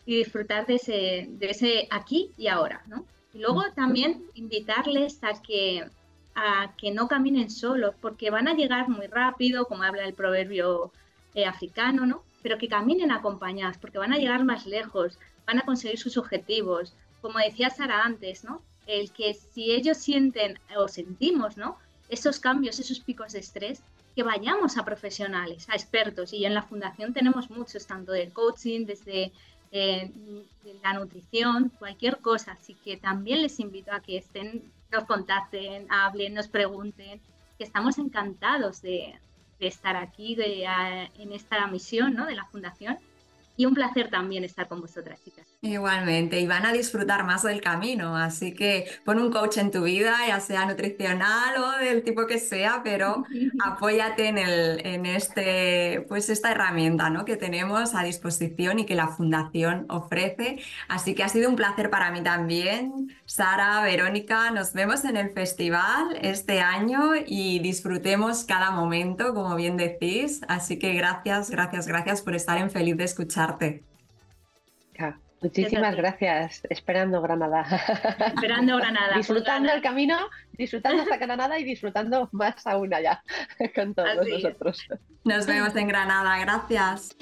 y disfrutar de ese, de ese aquí y ahora, ¿no? Y luego también invitarles a que, a que no caminen solos, porque van a llegar muy rápido, como habla el proverbio eh, africano, ¿no? Pero que caminen acompañados, porque van a llegar más lejos, van a conseguir sus objetivos. Como decía Sara antes, ¿no? El que si ellos sienten o sentimos, ¿no? Esos cambios, esos picos de estrés, que vayamos a profesionales, a expertos. Y en la fundación tenemos muchos, tanto del coaching, desde eh, la nutrición, cualquier cosa. Así que también les invito a que estén, nos contacten, hablen, nos pregunten, que estamos encantados de, estar aquí de, en esta misión ¿no? de la fundación y un placer también estar con vosotras, chicas. Igualmente, y van a disfrutar más del camino, así que pon un coach en tu vida, ya sea nutricional o del tipo que sea, pero apóyate en, el, en este, pues esta herramienta ¿no? que tenemos a disposición y que la Fundación ofrece. Así que ha sido un placer para mí también. Sara, Verónica, nos vemos en el festival este año y disfrutemos cada momento, como bien decís. Así que gracias, gracias, gracias por estar en Feliz de Escucharte. Muchísimas gracias. Esperando Granada. Esperando Granada. disfrutando el camino, disfrutando hasta Granada y disfrutando más aún allá con todos nosotros. Nos vemos en Granada. Gracias.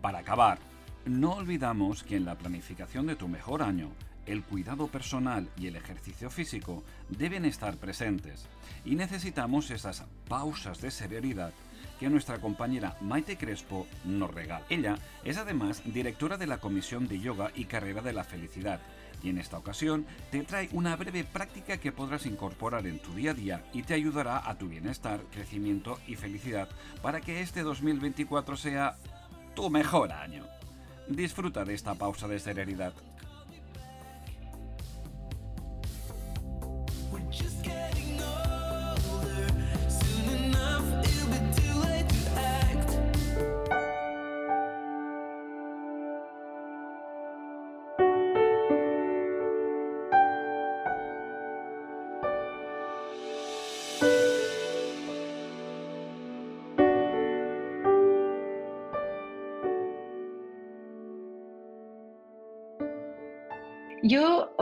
Para acabar, no olvidamos que en la planificación de tu mejor año el cuidado personal y el ejercicio físico deben estar presentes y necesitamos esas pausas de severidad que nuestra compañera Maite Crespo nos regala. Ella es además directora de la Comisión de Yoga y Carrera de la Felicidad y en esta ocasión te trae una breve práctica que podrás incorporar en tu día a día y te ayudará a tu bienestar, crecimiento y felicidad para que este 2024 sea tu mejor año. Disfruta de esta pausa de serenidad.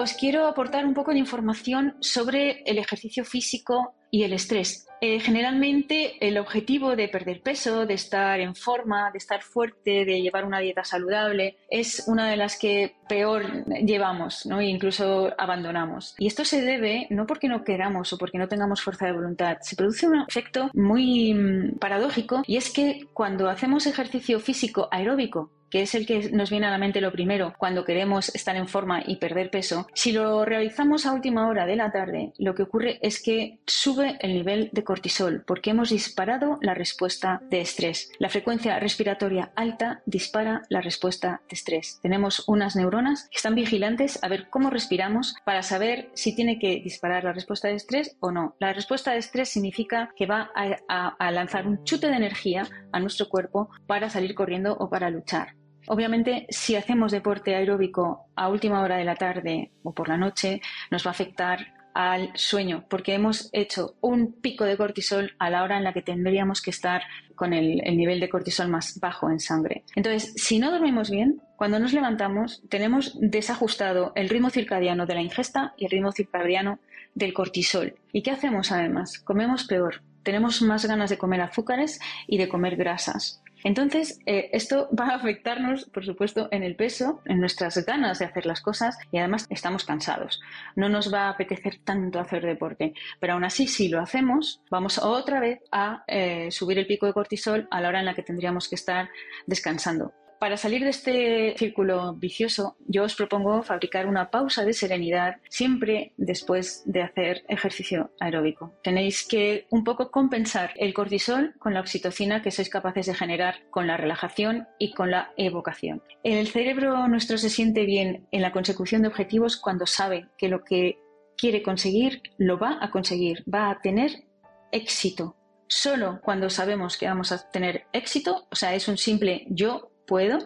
Os quiero aportar un poco de información sobre el ejercicio físico y el estrés. Eh, generalmente el objetivo de perder peso, de estar en forma, de estar fuerte, de llevar una dieta saludable, es una de las que peor llevamos ¿no? e incluso abandonamos. Y esto se debe no porque no queramos o porque no tengamos fuerza de voluntad, se produce un efecto muy mm, paradójico y es que cuando hacemos ejercicio físico aeróbico, que es el que nos viene a la mente lo primero cuando queremos estar en forma y perder peso, si lo realizamos a última hora de la tarde, lo que ocurre es que sube el nivel de cortisol porque hemos disparado la respuesta de estrés. La frecuencia respiratoria alta dispara la respuesta de estrés. Tenemos unas neuronas que están vigilantes a ver cómo respiramos para saber si tiene que disparar la respuesta de estrés o no. La respuesta de estrés significa que va a, lanzar un chute de energía a nuestro cuerpo para salir corriendo o para luchar. Obviamente, si hacemos deporte aeróbico a última hora de la tarde o por la noche, nos va a afectar al sueño, porque hemos hecho un pico de cortisol a la hora en la que tendríamos que estar con el, nivel de cortisol más bajo en sangre. Entonces, si no dormimos bien, cuando nos levantamos tenemos desajustado el ritmo circadiano de la ingesta y el ritmo circadiano del cortisol. ¿Y qué hacemos además? Comemos peor. Tenemos más ganas de comer azúcares y de comer grasas. Entonces, eh, esto va a afectarnos, por supuesto, en el peso, en nuestras ganas de hacer las cosas y además estamos cansados. No nos va a apetecer tanto hacer deporte, pero aún así, si lo hacemos, vamos otra vez a eh, subir el pico de cortisol a la hora en la que tendríamos que estar descansando. Para salir de este círculo vicioso, yo os propongo fabricar una pausa de serenidad siempre después de hacer ejercicio aeróbico. Tenéis que un poco compensar el cortisol con la oxitocina que sois capaces de generar con la relajación y con la evocación. El cerebro nuestro se siente bien en la consecución de objetivos cuando sabe que lo que quiere conseguir lo va a conseguir, va a tener éxito. Solo cuando sabemos que vamos a tener éxito, o sea, es un simple yo puedo,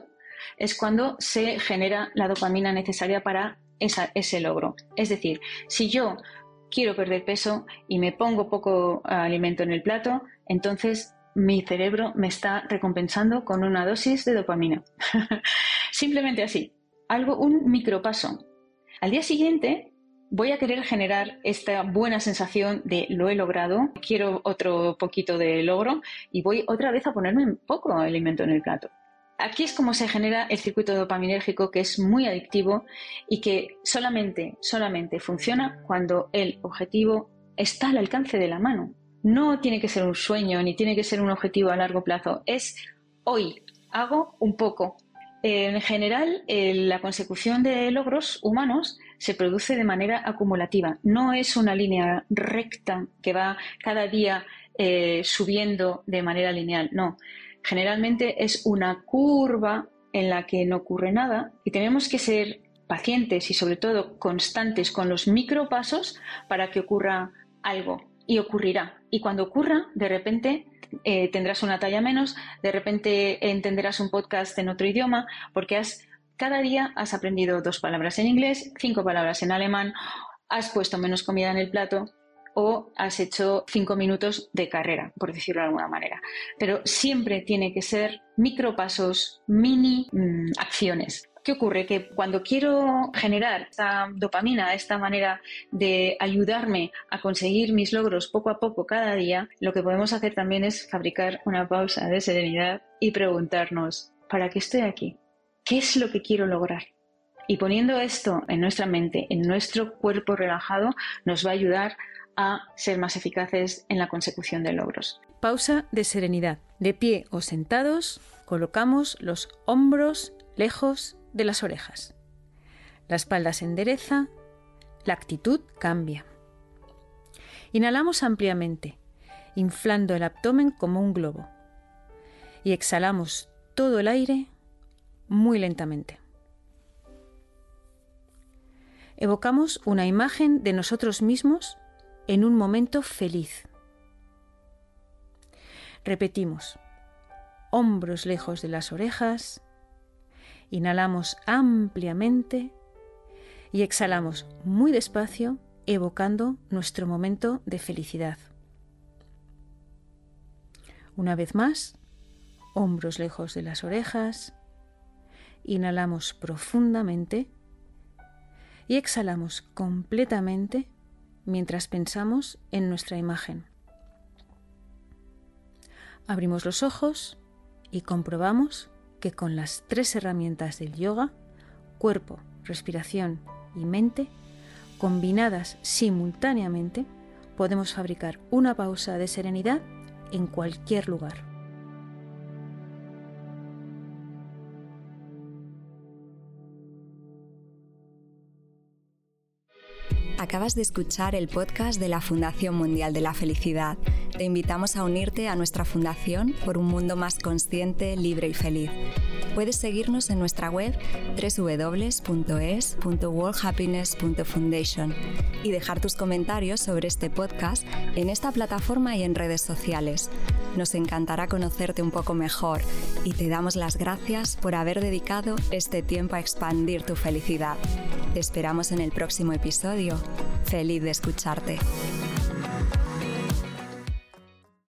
es cuando se genera la dopamina necesaria para ese logro. Es decir, si yo quiero perder peso y me pongo poco alimento en el plato, entonces mi cerebro me está recompensando con una dosis de dopamina. Simplemente así, algo, un micropaso. Al día siguiente voy a querer generar esta buena sensación de lo he logrado, quiero otro poquito de logro y voy otra vez a ponerme poco alimento en el plato. Aquí es como se genera el circuito dopaminérgico que es muy adictivo y que solamente, solamente funciona cuando el objetivo está al alcance de la mano. No tiene que ser un sueño ni tiene que ser un objetivo a largo plazo. Es hoy hago un poco. En general, la consecución de logros humanos se produce de manera acumulativa. No es una línea recta que va cada día eh, subiendo de manera lineal. No, generalmente es una curva en la que no ocurre nada y tenemos que ser pacientes y sobre todo constantes con los micropasos para que ocurra algo y ocurrirá. Y cuando ocurra, de repente eh, tendrás una talla menos, de repente entenderás un podcast en otro idioma, porque has, cada día has aprendido dos palabras en inglés, cinco palabras en alemán, has puesto menos comida en el plato o has hecho cinco minutos de carrera, por decirlo de alguna manera. Pero siempre tiene que ser micropasos, mini mm, acciones. ¿Qué ocurre? Que cuando quiero generar esta dopamina, esta manera de ayudarme a conseguir mis logros poco a poco cada día, lo que podemos hacer también es fabricar una pausa de serenidad y preguntarnos, ¿para qué estoy aquí? ¿Qué es lo que quiero lograr? Y poniendo esto en nuestra mente, en nuestro cuerpo relajado, nos va a ayudar a ser más eficaces en la consecución de logros. Pausa de serenidad. De pie o sentados, colocamos los hombros lejos de las orejas. La espalda se endereza, la actitud cambia. Inhalamos ampliamente, inflando el abdomen como un globo. Y exhalamos todo el aire muy lentamente. Evocamos una imagen de nosotros mismos en un momento feliz. Repetimos, hombros lejos de las orejas, Inhalamos ampliamente. Y exhalamos muy despacio, evocando nuestro momento de felicidad. Una vez más, hombros lejos de las orejas, inhalamos profundamente. Y exhalamos completamente mientras pensamos en nuestra imagen. Abrimos los ojos y comprobamos que con las tres herramientas del yoga, cuerpo, respiración y mente, combinadas simultáneamente, podemos fabricar una pausa de serenidad en cualquier lugar. Acabas de escuchar el podcast de la Fundación Mundial de la Felicidad. Te invitamos a unirte a nuestra fundación por un mundo más consciente, libre y feliz. Puedes seguirnos en nuestra web www.es.worldhappiness.foundation y dejar tus comentarios sobre este podcast en esta plataforma y en redes sociales. Nos encantará conocerte un poco mejor y te damos las gracias por haber dedicado este tiempo a expandir tu felicidad. Te esperamos en el próximo episodio. Feliz de escucharte.